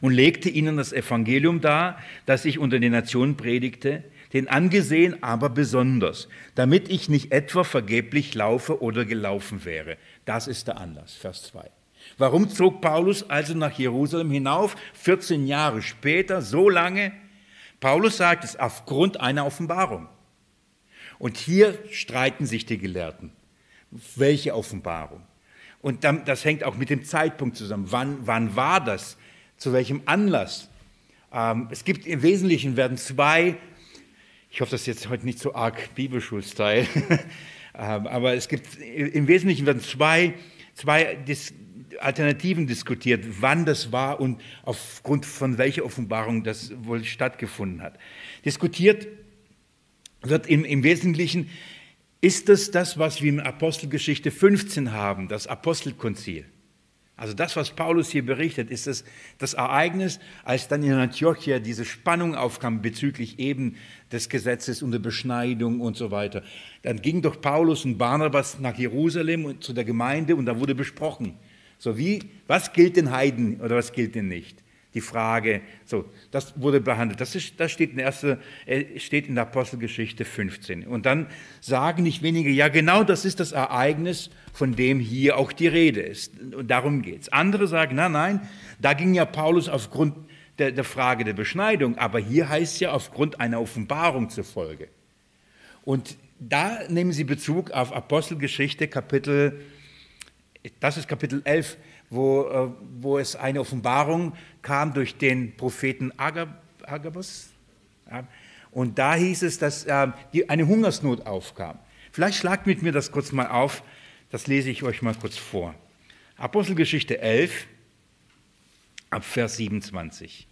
und legte ihnen das Evangelium dar, das ich unter den Nationen predigte, den angesehen aber besonders, damit ich nicht etwa vergeblich laufe oder gelaufen wäre. Das ist der Anlass, Vers 2. Warum zog Paulus also nach Jerusalem hinauf, 14 Jahre später, so lange? Paulus sagt es aufgrund einer Offenbarung. Und hier streiten sich die Gelehrten. Welche Offenbarung? Und dann, das hängt auch mit dem Zeitpunkt zusammen. Wann, wann war das? Zu welchem Anlass? Ähm, es gibt im Wesentlichen werden zwei, ich hoffe, das ist jetzt heute nicht so arg Bibelschulstyle, ähm, aber es gibt im Wesentlichen werden zwei, zwei Dis Alternativen diskutiert, wann das war und aufgrund von welcher Offenbarung das wohl stattgefunden hat. Diskutiert wird im, im Wesentlichen, ist es das, was wir in Apostelgeschichte 15 haben, das Apostelkonzil. Also das, was Paulus hier berichtet, ist das, das Ereignis, als dann in Antiochia diese Spannung aufkam bezüglich eben des Gesetzes und der Beschneidung und so weiter. Dann ging doch Paulus und Barnabas nach Jerusalem und zu der Gemeinde und da wurde besprochen, so wie, was gilt den Heiden oder was gilt denn nicht? Die Frage, so, das wurde behandelt. Das, ist, das steht, in erste, äh, steht in der Apostelgeschichte 15. Und dann sagen nicht wenige, ja genau das ist das Ereignis, von dem hier auch die Rede ist. Und darum geht es. Andere sagen, nein, nein, da ging ja Paulus aufgrund der, der Frage der Beschneidung, aber hier heißt es ja aufgrund einer Offenbarung zufolge. Und da nehmen sie Bezug auf Apostelgeschichte Kapitel, das ist Kapitel 11, wo, äh, wo es eine Offenbarung kam durch den Propheten Agabus. Und da hieß es, dass äh, eine Hungersnot aufkam. Vielleicht schlagt mit mir das kurz mal auf, das lese ich euch mal kurz vor. Apostelgeschichte 11, ab Vers 27.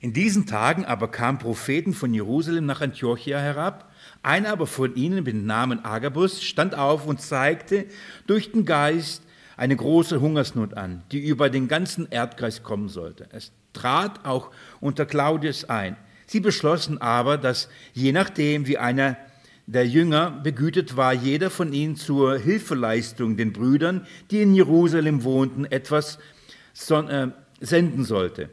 In diesen Tagen aber kamen Propheten von Jerusalem nach Antiochia herab einer aber von ihnen mit Namen Agabus stand auf und zeigte durch den Geist eine große Hungersnot an, die über den ganzen Erdkreis kommen sollte. Es trat auch unter Claudius ein. Sie beschlossen aber, dass je nachdem, wie einer der Jünger begütet war, jeder von ihnen zur Hilfeleistung den Brüdern, die in Jerusalem wohnten, etwas äh, senden sollte.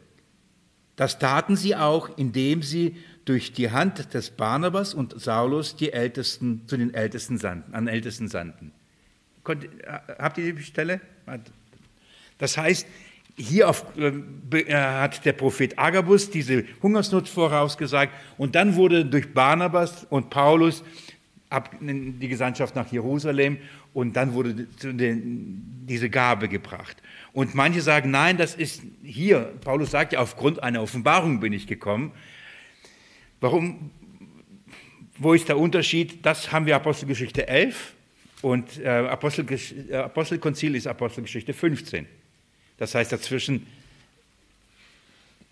Das taten sie auch, indem sie durch die Hand des Barnabas und Saulus die Ältesten zu den Ältesten sandten, an Ältesten sandten. Habt ihr die Stelle? Das heißt, hier auf, äh, hat der Prophet Agabus diese Hungersnot vorausgesagt und dann wurde durch Barnabas und Paulus ab, die Gesandtschaft nach Jerusalem und dann wurde diese Gabe gebracht. Und manche sagen, nein, das ist hier, Paulus sagt ja, aufgrund einer Offenbarung bin ich gekommen. Warum, Wo ist der Unterschied? Das haben wir Apostelgeschichte 11 und äh, äh, Apostelkonzil ist Apostelgeschichte 15. Das heißt dazwischen,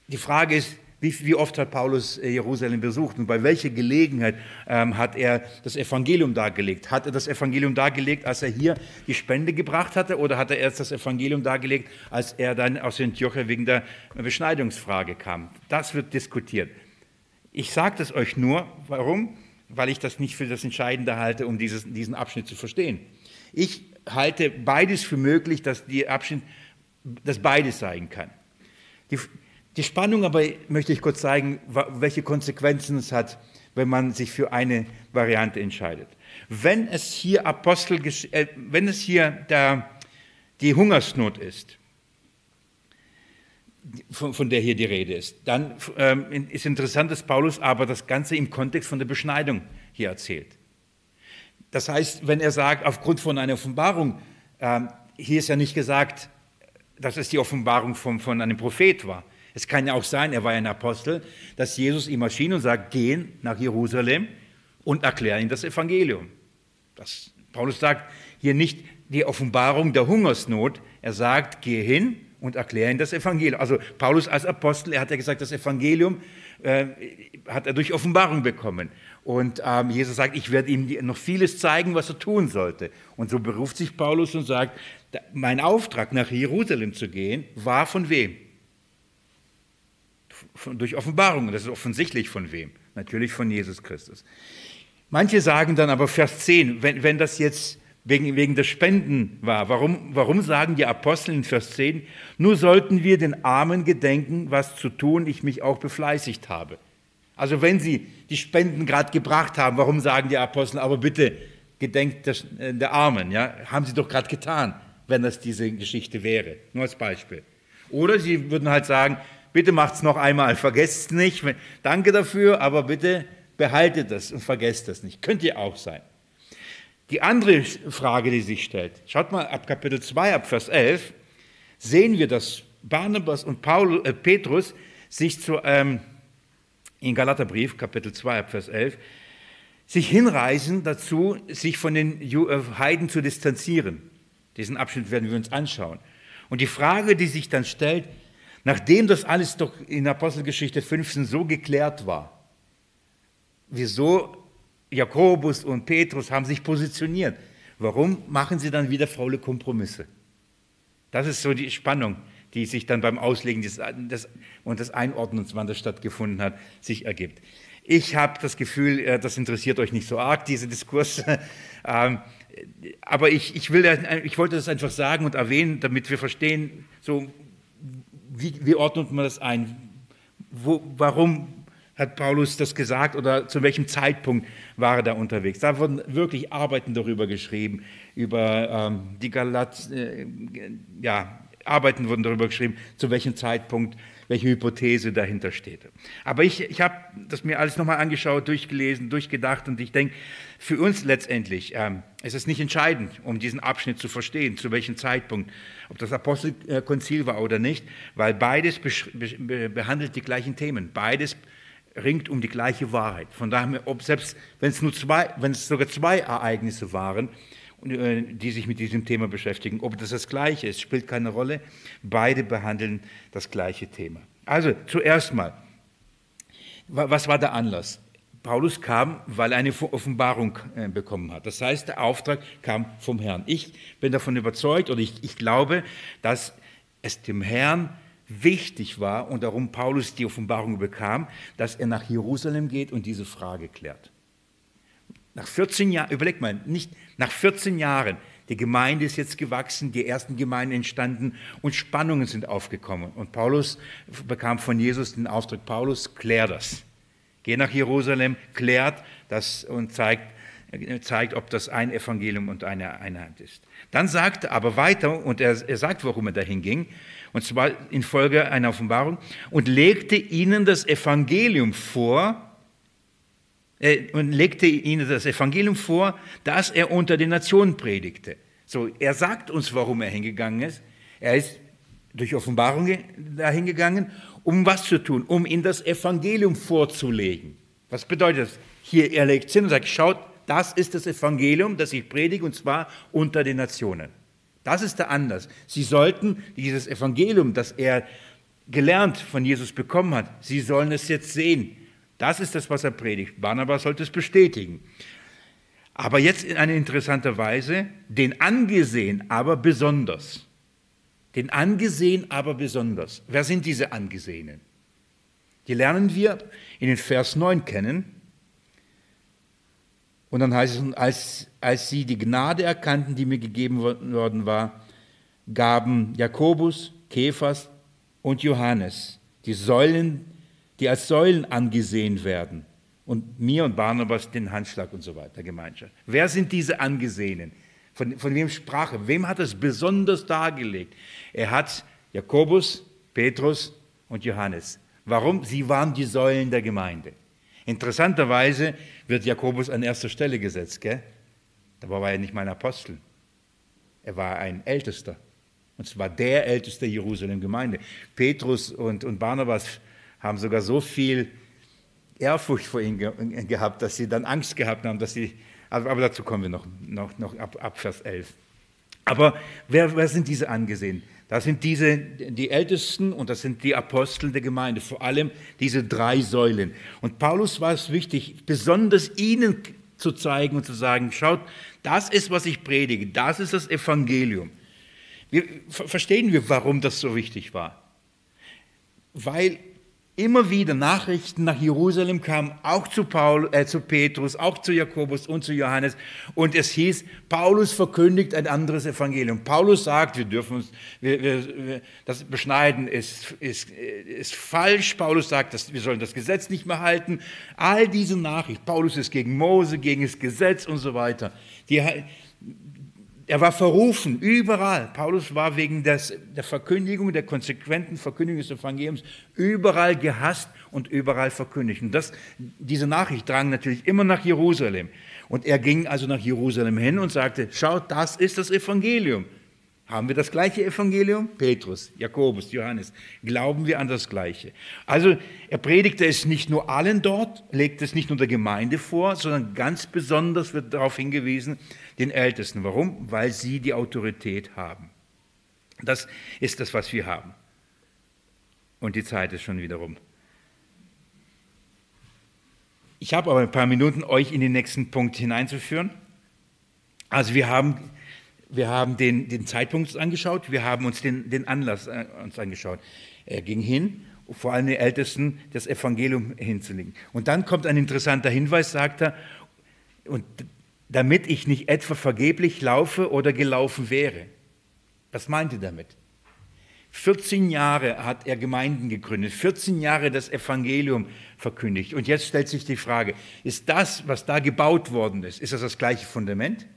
die Frage ist, wie, wie, oft hat Paulus äh, Jerusalem besucht und bei welcher Gelegenheit ähm, hat er das Evangelium dargelegt? Hat er das Evangelium dargelegt, als er hier die Spende gebracht hatte oder hat er erst das Evangelium dargelegt, als er dann aus Antiochia wegen der Beschneidungsfrage kam? Das wird diskutiert. Ich sage das euch nur, warum? Weil ich das nicht für das Entscheidende halte, um dieses, diesen Abschnitt zu verstehen. Ich halte beides für möglich, dass die Abschnitt, dass beides sein kann. Die, die Spannung aber möchte ich kurz zeigen, welche Konsequenzen es hat, wenn man sich für eine Variante entscheidet. Wenn es hier Apostel, äh, wenn es hier der, die Hungersnot ist, von, von, der hier die Rede ist, dann ähm, ist interessant, dass Paulus aber das Ganze im Kontext von der Beschneidung hier erzählt. Das heißt, wenn er sagt, aufgrund von einer Offenbarung, ähm, hier ist ja nicht gesagt, dass es die Offenbarung von, von einem Prophet war, es kann ja auch sein, er war ja ein Apostel, dass Jesus ihm erschien und sagt, gehen nach Jerusalem und erklären ihm das Evangelium. Das, Paulus sagt hier nicht die Offenbarung der Hungersnot, er sagt, geh hin und erkläre ihm das Evangelium. Also Paulus als Apostel, er hat ja gesagt, das Evangelium äh, hat er durch Offenbarung bekommen. Und ähm, Jesus sagt, ich werde ihm noch vieles zeigen, was er tun sollte. Und so beruft sich Paulus und sagt, mein Auftrag, nach Jerusalem zu gehen, war von wem? Durch Offenbarung. Das ist offensichtlich von wem? Natürlich von Jesus Christus. Manche sagen dann aber Vers 10, wenn, wenn das jetzt wegen, wegen der Spenden war, warum, warum sagen die Apostel in Vers 10, nur sollten wir den Armen gedenken, was zu tun ich mich auch befleißigt habe. Also wenn sie die Spenden gerade gebracht haben, warum sagen die Apostel, aber bitte gedenkt der, äh, der Armen, ja? haben sie doch gerade getan, wenn das diese Geschichte wäre. Nur als Beispiel. Oder sie würden halt sagen, Bitte macht es noch einmal, vergesst es nicht. Danke dafür, aber bitte behaltet das und vergesst das nicht. Könnt ihr auch sein. Die andere Frage, die sich stellt, schaut mal ab Kapitel 2, ab Vers 11, sehen wir, dass Barnabas und Paul, äh, Petrus sich zu, ähm, in Galaterbrief, Kapitel 2, ab Vers 11, sich hinreißen dazu, sich von den äh, Heiden zu distanzieren. Diesen Abschnitt werden wir uns anschauen. Und die Frage, die sich dann stellt, Nachdem das alles doch in Apostelgeschichte 15 so geklärt war, wieso Jakobus und Petrus haben sich positioniert, warum machen sie dann wieder faule Kompromisse? Das ist so die Spannung, die sich dann beim Auslegen des, des, und des Einordnens, wann das stattgefunden hat, sich ergibt. Ich habe das Gefühl, äh, das interessiert euch nicht so arg, diese Diskurs. Ähm, aber ich, ich, will, ich wollte das einfach sagen und erwähnen, damit wir verstehen, so wie, wie ordnet man das ein? Wo, warum hat Paulus das gesagt oder zu welchem Zeitpunkt war er da unterwegs? Da wurden wirklich Arbeiten darüber geschrieben, über ähm, die Galat, äh, ja, Arbeiten wurden darüber geschrieben, zu welchem Zeitpunkt welche Hypothese dahinter steht. Aber ich, ich habe das mir alles nochmal angeschaut, durchgelesen, durchgedacht und ich denke, für uns letztendlich ähm, ist es nicht entscheidend, um diesen Abschnitt zu verstehen, zu welchem Zeitpunkt, ob das Apostelkonzil war oder nicht, weil beides be behandelt die gleichen Themen, beides ringt um die gleiche Wahrheit. Von daher, ob selbst wenn es nur zwei, wenn es sogar zwei Ereignisse waren, äh, die sich mit diesem Thema beschäftigen. Ob das das Gleiche ist, spielt keine Rolle. Beide behandeln das gleiche Thema. Also zuerst mal, was war der Anlass? Paulus kam, weil er eine Offenbarung äh, bekommen hat. Das heißt, der Auftrag kam vom Herrn. Ich bin davon überzeugt oder ich, ich glaube, dass es dem Herrn wichtig war und darum Paulus die Offenbarung bekam, dass er nach Jerusalem geht und diese Frage klärt. Nach 14 Jahren, überleg mal, nicht nach 14 Jahren, die Gemeinde ist jetzt gewachsen, die ersten Gemeinden entstanden und Spannungen sind aufgekommen. Und Paulus bekam von Jesus den Auftrag, Paulus, klär das. Geh nach Jerusalem, klärt das und zeigt, zeigt, ob das ein Evangelium und eine Einheit ist. Dann sagt er aber weiter, und er, er sagt, warum er dahin ging, und zwar infolge einer Offenbarung, und legte ihnen das Evangelium vor, äh, und legte ihnen das Evangelium vor, das er unter den Nationen predigte. So, er sagt uns, warum er hingegangen ist. Er ist durch Offenbarung dahin gegangen, um was zu tun? Um ihnen das Evangelium vorzulegen. Was bedeutet das? hier er legt hin und sagt, schaut, das ist das Evangelium, das ich predige, und zwar unter den Nationen. Das ist der Anlass. Sie sollten dieses Evangelium, das er gelernt von Jesus bekommen hat, sie sollen es jetzt sehen. Das ist das, was er predigt. Barnabas sollte es bestätigen. Aber jetzt in einer interessanten Weise, den angesehen, aber besonders. Den angesehen, aber besonders. Wer sind diese Angesehenen? Die lernen wir in den Vers 9 kennen. Und dann heißt es, als, als sie die Gnade erkannten, die mir gegeben worden war, gaben Jakobus, Kephas und Johannes die Säulen, die als Säulen angesehen werden und mir und Barnabas den Handschlag und so weiter, Gemeinschaft. Wer sind diese Angesehenen? Von, von wem sprach er? Wem hat es besonders dargelegt? Er hat Jakobus, Petrus und Johannes. Warum? Sie waren die Säulen der Gemeinde. Interessanterweise wird Jakobus an erster Stelle gesetzt. Gell? Da war er nicht mal ein Apostel. Er war ein Ältester. Und zwar der Älteste Jerusalem-Gemeinde. Petrus und, und Barnabas haben sogar so viel Ehrfurcht vor ihm ge gehabt, dass sie dann Angst gehabt haben, dass sie, aber, aber dazu kommen wir noch, noch, noch ab, ab Vers 11. Aber wer, wer sind diese angesehen? Das sind diese, die Ältesten und das sind die Apostel der Gemeinde, vor allem diese drei Säulen. Und Paulus war es wichtig, besonders ihnen zu zeigen und zu sagen, schaut, das ist, was ich predige, das ist das Evangelium. Wir, verstehen wir, warum das so wichtig war? Weil immer wieder Nachrichten nach Jerusalem kamen, auch zu, Paul, äh, zu Petrus, auch zu Jakobus und zu Johannes. Und es hieß, Paulus verkündigt ein anderes Evangelium. Paulus sagt, wir dürfen uns, wir, wir, das Beschneiden ist, ist, ist falsch. Paulus sagt, dass wir sollen das Gesetz nicht mehr halten. All diese Nachrichten, Paulus ist gegen Mose, gegen das Gesetz und so weiter. Die, er war verrufen, überall. Paulus war wegen des, der Verkündigung, der konsequenten Verkündigung des Evangeliums überall gehasst und überall verkündigt. Und das, diese Nachricht drang natürlich immer nach Jerusalem. Und er ging also nach Jerusalem hin und sagte, schaut, das ist das Evangelium. Haben wir das gleiche Evangelium? Petrus, Jakobus, Johannes. Glauben wir an das gleiche? Also er predigte es nicht nur allen dort, legte es nicht nur der Gemeinde vor, sondern ganz besonders wird darauf hingewiesen, den Ältesten. Warum? Weil sie die Autorität haben. Das ist das, was wir haben. Und die Zeit ist schon wieder rum. Ich habe aber ein paar Minuten, euch in den nächsten Punkt hineinzuführen. Also wir haben wir haben den, den Zeitpunkt angeschaut, wir haben uns den, den Anlass äh, uns angeschaut. Er ging hin, vor allem den Ältesten das Evangelium hinzulegen. Und dann kommt ein interessanter Hinweis, sagt er, und damit ich nicht etwa vergeblich laufe oder gelaufen wäre. Was meint er damit? 14 Jahre hat er Gemeinden gegründet, 14 Jahre das Evangelium verkündigt. Und jetzt stellt sich die Frage, ist das, was da gebaut worden ist, ist das das gleiche Fundament?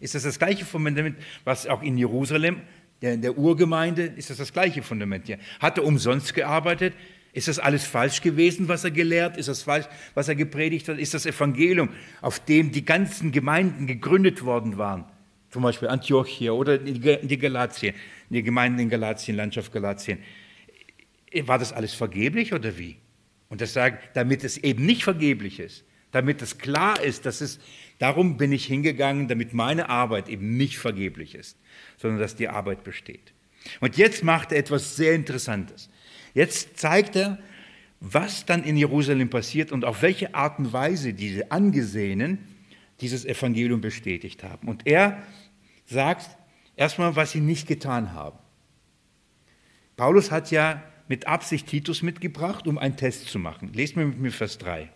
Ist das das gleiche Fundament, was auch in Jerusalem, der, der Urgemeinde, ist das das gleiche Fundament hier? Hat er umsonst gearbeitet? Ist das alles falsch gewesen, was er gelehrt? Ist das falsch, was er gepredigt hat? Ist das Evangelium, auf dem die ganzen Gemeinden gegründet worden waren? Zum Beispiel Antiochia oder die Galatien, die Gemeinden in Galatien, Landschaft Galatien. War das alles vergeblich oder wie? Und das sagt, damit es eben nicht vergeblich ist, damit es klar ist, dass es Darum bin ich hingegangen, damit meine Arbeit eben nicht vergeblich ist, sondern dass die Arbeit besteht. Und jetzt macht er etwas sehr Interessantes. Jetzt zeigt er, was dann in Jerusalem passiert und auf welche Art und Weise diese Angesehenen dieses Evangelium bestätigt haben. Und er sagt erstmal, was sie nicht getan haben. Paulus hat ja mit Absicht Titus mitgebracht, um einen Test zu machen. Lest mir mit mir Vers 3.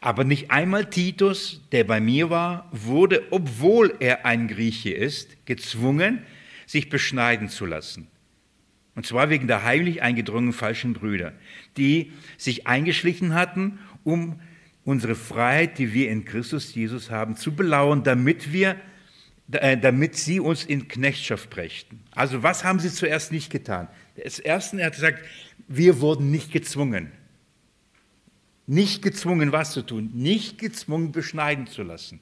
Aber nicht einmal Titus, der bei mir war, wurde, obwohl er ein Grieche ist, gezwungen, sich beschneiden zu lassen. Und zwar wegen der heimlich eingedrungenen falschen Brüder, die sich eingeschlichen hatten, um unsere Freiheit, die wir in Christus Jesus haben, zu belauern, damit wir äh, damit sie uns in Knechtschaft brächten. Also was haben sie zuerst nicht getan? Das Erste, er hat gesagt, wir wurden nicht gezwungen. Nicht gezwungen, was zu tun, nicht gezwungen, beschneiden zu lassen.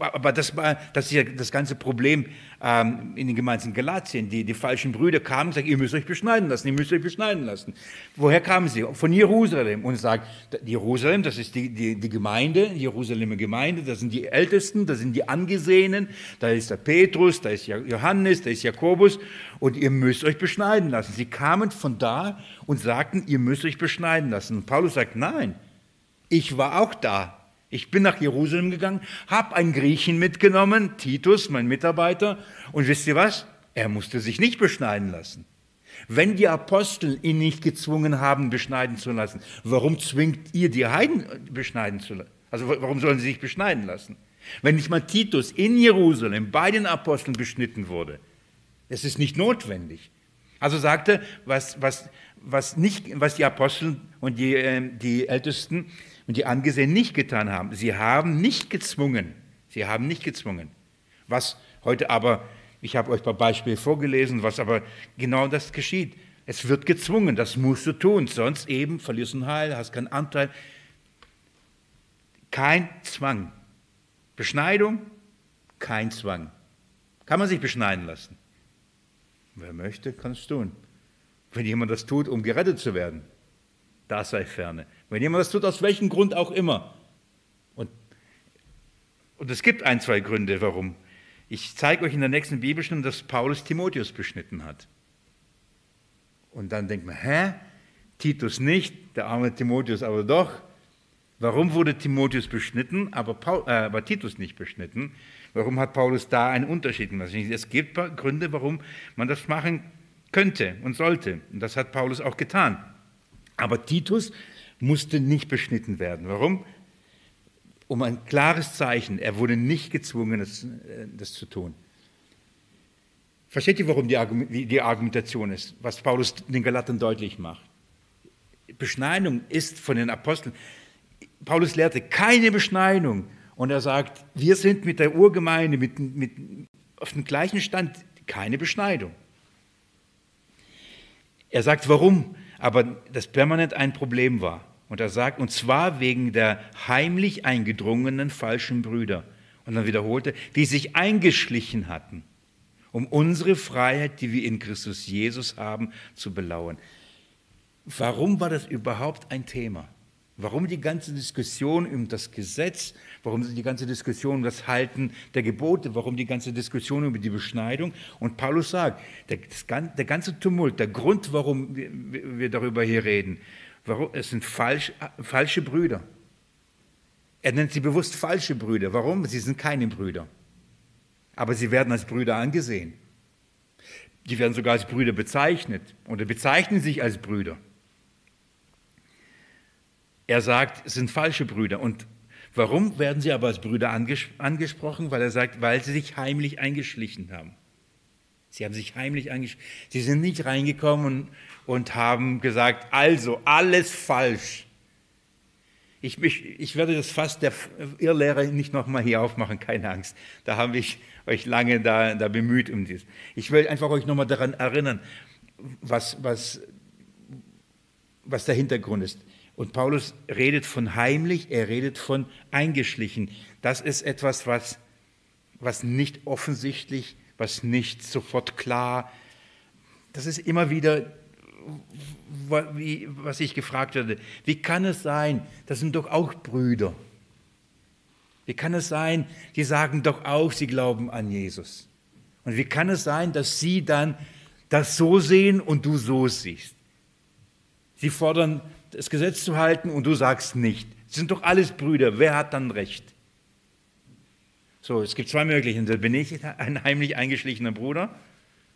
Aber das war das ist ja das ganze Problem ähm, in den Gemeinden in Galatien. Die, die falschen Brüder kamen und sagten, ihr müsst euch beschneiden lassen, ihr müsst euch beschneiden lassen. Woher kamen sie? Von Jerusalem. Und sagen, Jerusalem, das ist die, die, die Gemeinde, Jerusalemer Gemeinde, das sind die Ältesten, das sind die Angesehenen, da ist der Petrus, da ist Johannes, da ist Jakobus und ihr müsst euch beschneiden lassen. Sie kamen von da und sagten, ihr müsst euch beschneiden lassen. Und Paulus sagt, nein, ich war auch da. Ich bin nach Jerusalem gegangen, habe einen Griechen mitgenommen, Titus, mein Mitarbeiter, und wisst ihr was? Er musste sich nicht beschneiden lassen. Wenn die Apostel ihn nicht gezwungen haben, beschneiden zu lassen, warum zwingt ihr die Heiden beschneiden zu lassen? Also warum sollen sie sich beschneiden lassen? Wenn nicht mal Titus in Jerusalem bei den Aposteln beschnitten wurde, es ist nicht notwendig. Also sagte, was, was, was, nicht, was die Apostel und die, äh, die Ältesten und die Angesehenen nicht getan haben. Sie haben nicht gezwungen. Sie haben nicht gezwungen. Was heute aber, ich habe euch ein paar Beispiele vorgelesen, was aber genau das geschieht. Es wird gezwungen, das musst du tun, sonst eben verlierst du ein Heil, hast keinen Anteil. Kein Zwang. Beschneidung, kein Zwang. Kann man sich beschneiden lassen. Wer möchte, kann es tun. Wenn jemand das tut, um gerettet zu werden, da sei ferne. Wenn jemand das tut, aus welchem Grund auch immer. Und, und es gibt ein, zwei Gründe, warum. Ich zeige euch in der nächsten Bibelstunde, dass Paulus Timotheus beschnitten hat. Und dann denkt man, hä? Titus nicht, der arme Timotheus aber doch. Warum wurde Timotheus beschnitten, aber, Paul, äh, aber Titus nicht beschnitten? Warum hat Paulus da einen Unterschied gemacht? Es gibt Gründe, warum man das machen könnte und sollte. Und das hat Paulus auch getan. Aber Titus musste nicht beschnitten werden. Warum? Um ein klares Zeichen. Er wurde nicht gezwungen, das, äh, das zu tun. Versteht ihr, warum die, die Argumentation ist, was Paulus den Galatern deutlich macht? Beschneidung ist von den Aposteln. Paulus lehrte keine Beschneidung. Und er sagt, wir sind mit der Urgemeinde mit, mit, auf dem gleichen Stand, keine Beschneidung. Er sagt, warum? Aber das permanent ein Problem war. Und er sagt, und zwar wegen der heimlich eingedrungenen falschen Brüder. Und dann wiederholte, die sich eingeschlichen hatten, um unsere Freiheit, die wir in Christus Jesus haben, zu belauern. Warum war das überhaupt ein Thema? Warum die ganze Diskussion um das Gesetz? Warum die ganze Diskussion um das Halten der Gebote? Warum die ganze Diskussion über die Beschneidung? Und Paulus sagt, der, der ganze Tumult, der Grund, warum wir, wir darüber hier reden, Warum? Es sind falsch, falsche Brüder. Er nennt sie bewusst falsche Brüder. Warum? Sie sind keine Brüder. Aber sie werden als Brüder angesehen. Die werden sogar als Brüder bezeichnet oder bezeichnen sich als Brüder. Er sagt, es sind falsche Brüder. Und warum werden sie aber als Brüder angesprochen? Weil er sagt, weil sie sich heimlich eingeschlichen haben. Sie haben sich heimlich eingeschlichen. Sie sind nicht reingekommen und haben gesagt, also alles falsch. Ich, ich, ich werde das fast der Irrlehrer nicht nochmal hier aufmachen, keine Angst. Da habe ich euch lange da, da bemüht um dies. Ich will einfach euch nochmal daran erinnern, was, was, was der Hintergrund ist. Und Paulus redet von heimlich, er redet von eingeschlichen. Das ist etwas, was, was nicht offensichtlich, was nicht sofort klar, das ist immer wieder wie, was ich gefragt werde, wie kann es sein, das sind doch auch Brüder. Wie kann es sein, die sagen doch auch, sie glauben an Jesus. Und wie kann es sein, dass sie dann das so sehen und du so siehst? Sie fordern, das Gesetz zu halten und du sagst nicht. Das sind doch alles Brüder. Wer hat dann recht? So, es gibt zwei Möglichkeiten. Bin ich ein heimlich eingeschlichener Bruder.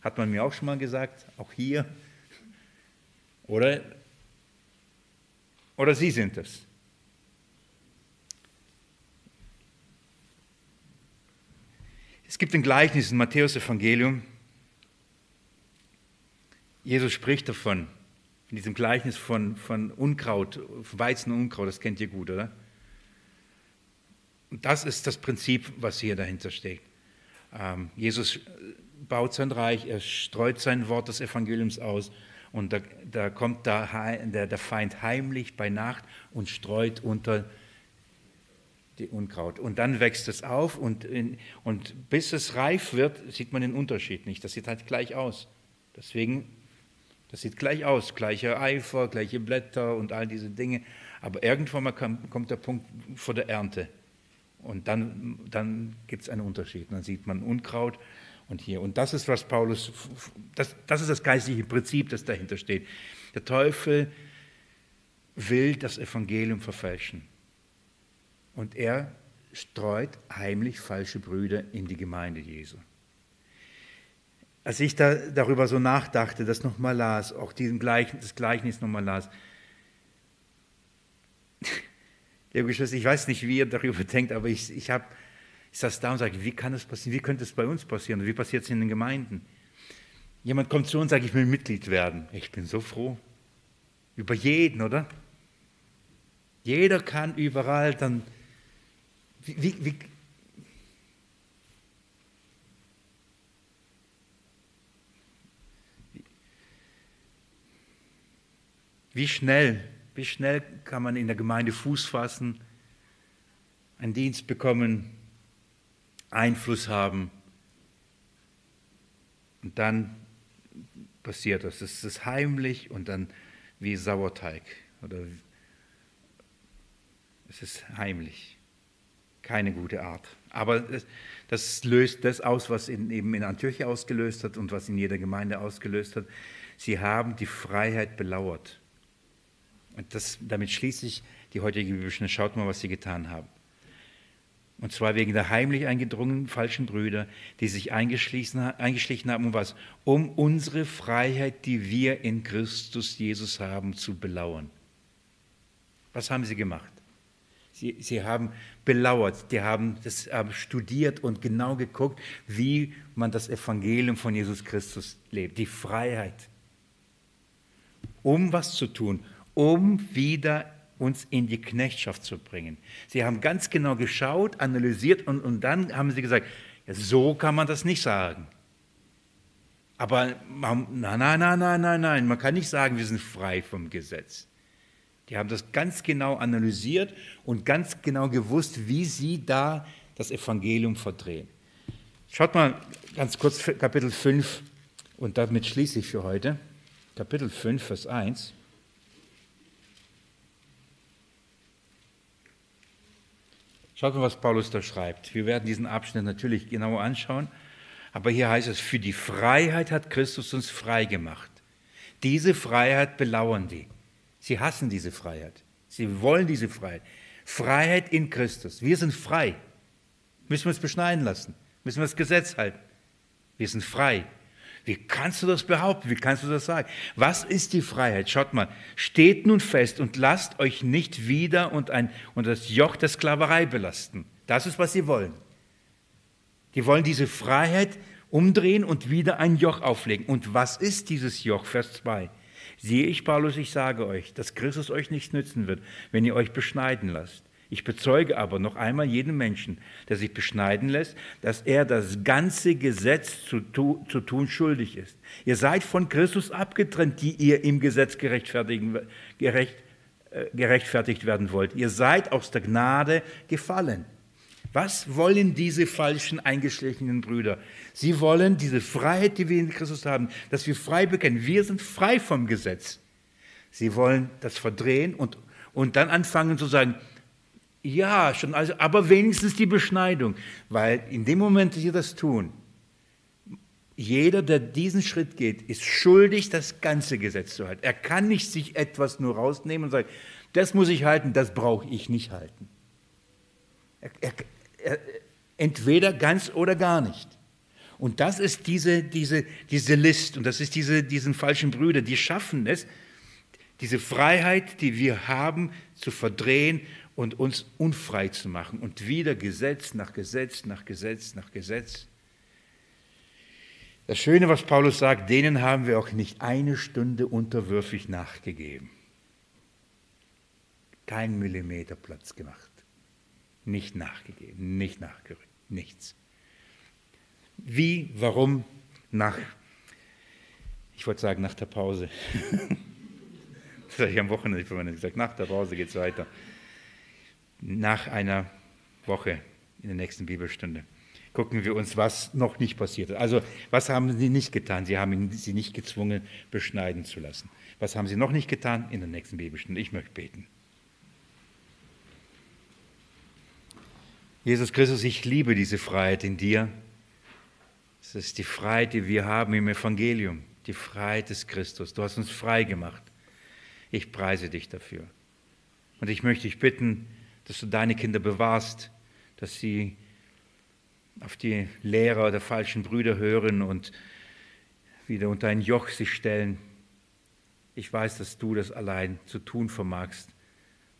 Hat man mir auch schon mal gesagt, auch hier. Oder, oder Sie sind es. Es gibt ein Gleichnis im Matthäus-Evangelium. Jesus spricht davon, in diesem Gleichnis von, von Unkraut, Weizen und Unkraut, das kennt ihr gut, oder? Und das ist das Prinzip, was hier dahinter steht. Ähm, Jesus baut sein Reich, er streut sein Wort des Evangeliums aus und da, da kommt der, der, der Feind heimlich bei Nacht und streut unter die Unkraut. Und dann wächst es auf und, in, und bis es reif wird, sieht man den Unterschied nicht. Das sieht halt gleich aus. Deswegen, das sieht gleich aus, gleicher Eifer, gleiche Blätter und all diese Dinge. Aber irgendwann mal kommt der Punkt vor der Ernte. Und dann, dann gibt es einen Unterschied. Dann sieht man Unkraut und hier. Und das ist, was Paulus, das, das ist das geistliche Prinzip, das dahinter steht. Der Teufel will das Evangelium verfälschen. Und er streut heimlich falsche Brüder in die Gemeinde Jesu. Als ich da, darüber so nachdachte, das nochmal las, auch diesen Gleichnis, das Gleichnis nochmal las, liebe Geschwister, ich weiß nicht, wie ihr darüber denkt, aber ich, ich, hab, ich saß da und sage, wie kann das passieren? Wie könnte es bei uns passieren? Wie passiert es in den Gemeinden? Jemand kommt zu uns und sagt, ich will Mitglied werden. Ich bin so froh. Über jeden, oder? Jeder kann überall dann wie, wie, wie schnell, wie schnell kann man in der Gemeinde Fuß fassen, einen Dienst bekommen, Einfluss haben und dann passiert das. Es ist heimlich und dann wie Sauerteig oder es ist heimlich keine gute Art. Aber das, löst das aus, was in, eben in Antiochia ausgelöst hat und was in jeder Gemeinde ausgelöst hat. Sie haben die Freiheit belauert. Und das, damit schließe ich die heutige Bibelstunde. Schaut mal, was sie getan haben. Und zwar wegen der heimlich eingedrungenen falschen Brüder, die sich eingeschlichen, haben, um was? Um unsere Freiheit, die wir in Christus Jesus haben, zu belauern. Was haben sie gemacht? Sie, sie haben belauert, die haben das haben studiert und genau geguckt, wie man das Evangelium von Jesus Christus lebt, die Freiheit. Um was zu tun, um wieder uns in die Knechtschaft zu bringen. Sie haben ganz genau geschaut, analysiert und, und dann haben sie gesagt, ja, so kann man das nicht sagen. Aber nein, nein, nein, nein, nein, nein, man kann nicht sagen, wir sind frei vom Gesetz. Die haben das ganz genau analysiert und ganz genau gewusst, wie sie da das Evangelium verdrehen. Schaut mal ganz kurz Kapitel 5 und damit schließe ich für heute. Kapitel 5, Vers 1. Schaut mal, was Paulus da schreibt. Wir werden diesen Abschnitt natürlich genauer anschauen. Aber hier heißt es, für die Freiheit hat Christus uns frei gemacht. Diese Freiheit belauern die. Sie hassen diese Freiheit. Sie wollen diese Freiheit. Freiheit in Christus. Wir sind frei. Müssen wir uns beschneiden lassen. Müssen wir das Gesetz halten. Wir sind frei. Wie kannst du das behaupten? Wie kannst du das sagen? Was ist die Freiheit? Schaut mal, steht nun fest und lasst euch nicht wieder und, ein, und das Joch der Sklaverei belasten. Das ist, was sie wollen. Die wollen diese Freiheit umdrehen und wieder ein Joch auflegen. Und was ist dieses Joch? Vers 2. Siehe ich, Paulus, ich sage euch, dass Christus euch nichts nützen wird, wenn ihr euch beschneiden lasst. Ich bezeuge aber noch einmal jedem Menschen, der sich beschneiden lässt, dass er das ganze Gesetz zu, tu, zu tun schuldig ist. Ihr seid von Christus abgetrennt, die ihr im Gesetz gerechtfertigen, gerecht, äh, gerechtfertigt werden wollt. Ihr seid aus der Gnade gefallen. Was wollen diese falschen, eingeschlichenen Brüder? Sie wollen diese Freiheit, die wir in Christus haben, dass wir frei bekennen. Wir sind frei vom Gesetz. Sie wollen das verdrehen und, und dann anfangen zu sagen, ja, schon, also, aber wenigstens die Beschneidung. Weil in dem Moment, dass sie das tun, jeder, der diesen Schritt geht, ist schuldig, das ganze Gesetz zu halten. Er kann nicht sich etwas nur rausnehmen und sagen, das muss ich halten, das brauche ich nicht halten. Er, er, entweder ganz oder gar nicht. Und das ist diese, diese, diese List und das ist diese, diesen falschen Brüder, die schaffen es, diese Freiheit, die wir haben, zu verdrehen und uns unfrei zu machen und wieder Gesetz nach Gesetz nach Gesetz nach Gesetz. Das Schöne, was Paulus sagt, denen haben wir auch nicht eine Stunde unterwürfig nachgegeben. Kein Millimeter Platz gemacht. Nicht nachgegeben, nicht nachgerückt, nichts. Wie, warum, nach, ich wollte sagen, nach der Pause. das habe ich am Wochenende gesagt, nach der Pause geht es weiter. Nach einer Woche in der nächsten Bibelstunde gucken wir uns, was noch nicht passiert ist. Also, was haben sie nicht getan? Sie haben sie nicht gezwungen, beschneiden zu lassen. Was haben sie noch nicht getan? In der nächsten Bibelstunde. Ich möchte beten. Jesus Christus, ich liebe diese Freiheit in dir. Es ist die Freiheit, die wir haben im Evangelium, die Freiheit des Christus. Du hast uns frei gemacht. Ich preise dich dafür. Und ich möchte dich bitten, dass du deine Kinder bewahrst, dass sie auf die Lehrer der falschen Brüder hören und wieder unter ein Joch sich stellen. Ich weiß, dass du das allein zu tun vermagst,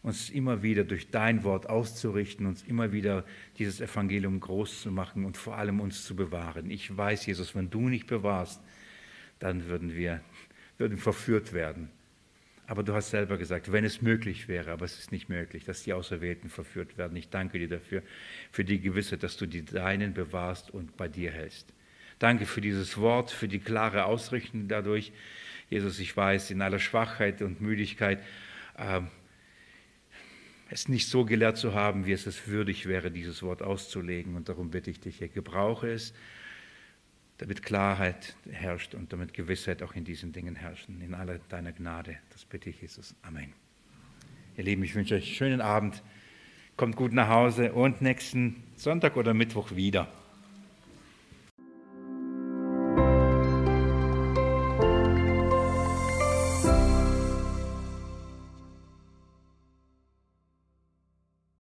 uns immer wieder durch dein Wort auszurichten, uns immer wieder dieses Evangelium groß zu machen und vor allem uns zu bewahren. Ich weiß, Jesus, wenn du nicht bewahrst, dann würden wir würden verführt werden. Aber du hast selber gesagt, wenn es möglich wäre, aber es ist nicht möglich, dass die Auserwählten verführt werden. Ich danke dir dafür, für die Gewissheit, dass du die Deinen bewahrst und bei dir hältst. Danke für dieses Wort, für die klare Ausrichtung dadurch. Jesus, ich weiß, in aller Schwachheit und Müdigkeit, äh, es nicht so gelehrt zu haben, wie es es würdig wäre, dieses Wort auszulegen. Und darum bitte ich dich, Herr, gebrauche es damit Klarheit herrscht und damit Gewissheit auch in diesen Dingen herrschen. In aller deiner Gnade. Das bitte ich, Jesus. Amen. Ihr Lieben, ich wünsche euch einen schönen Abend. Kommt gut nach Hause und nächsten Sonntag oder Mittwoch wieder.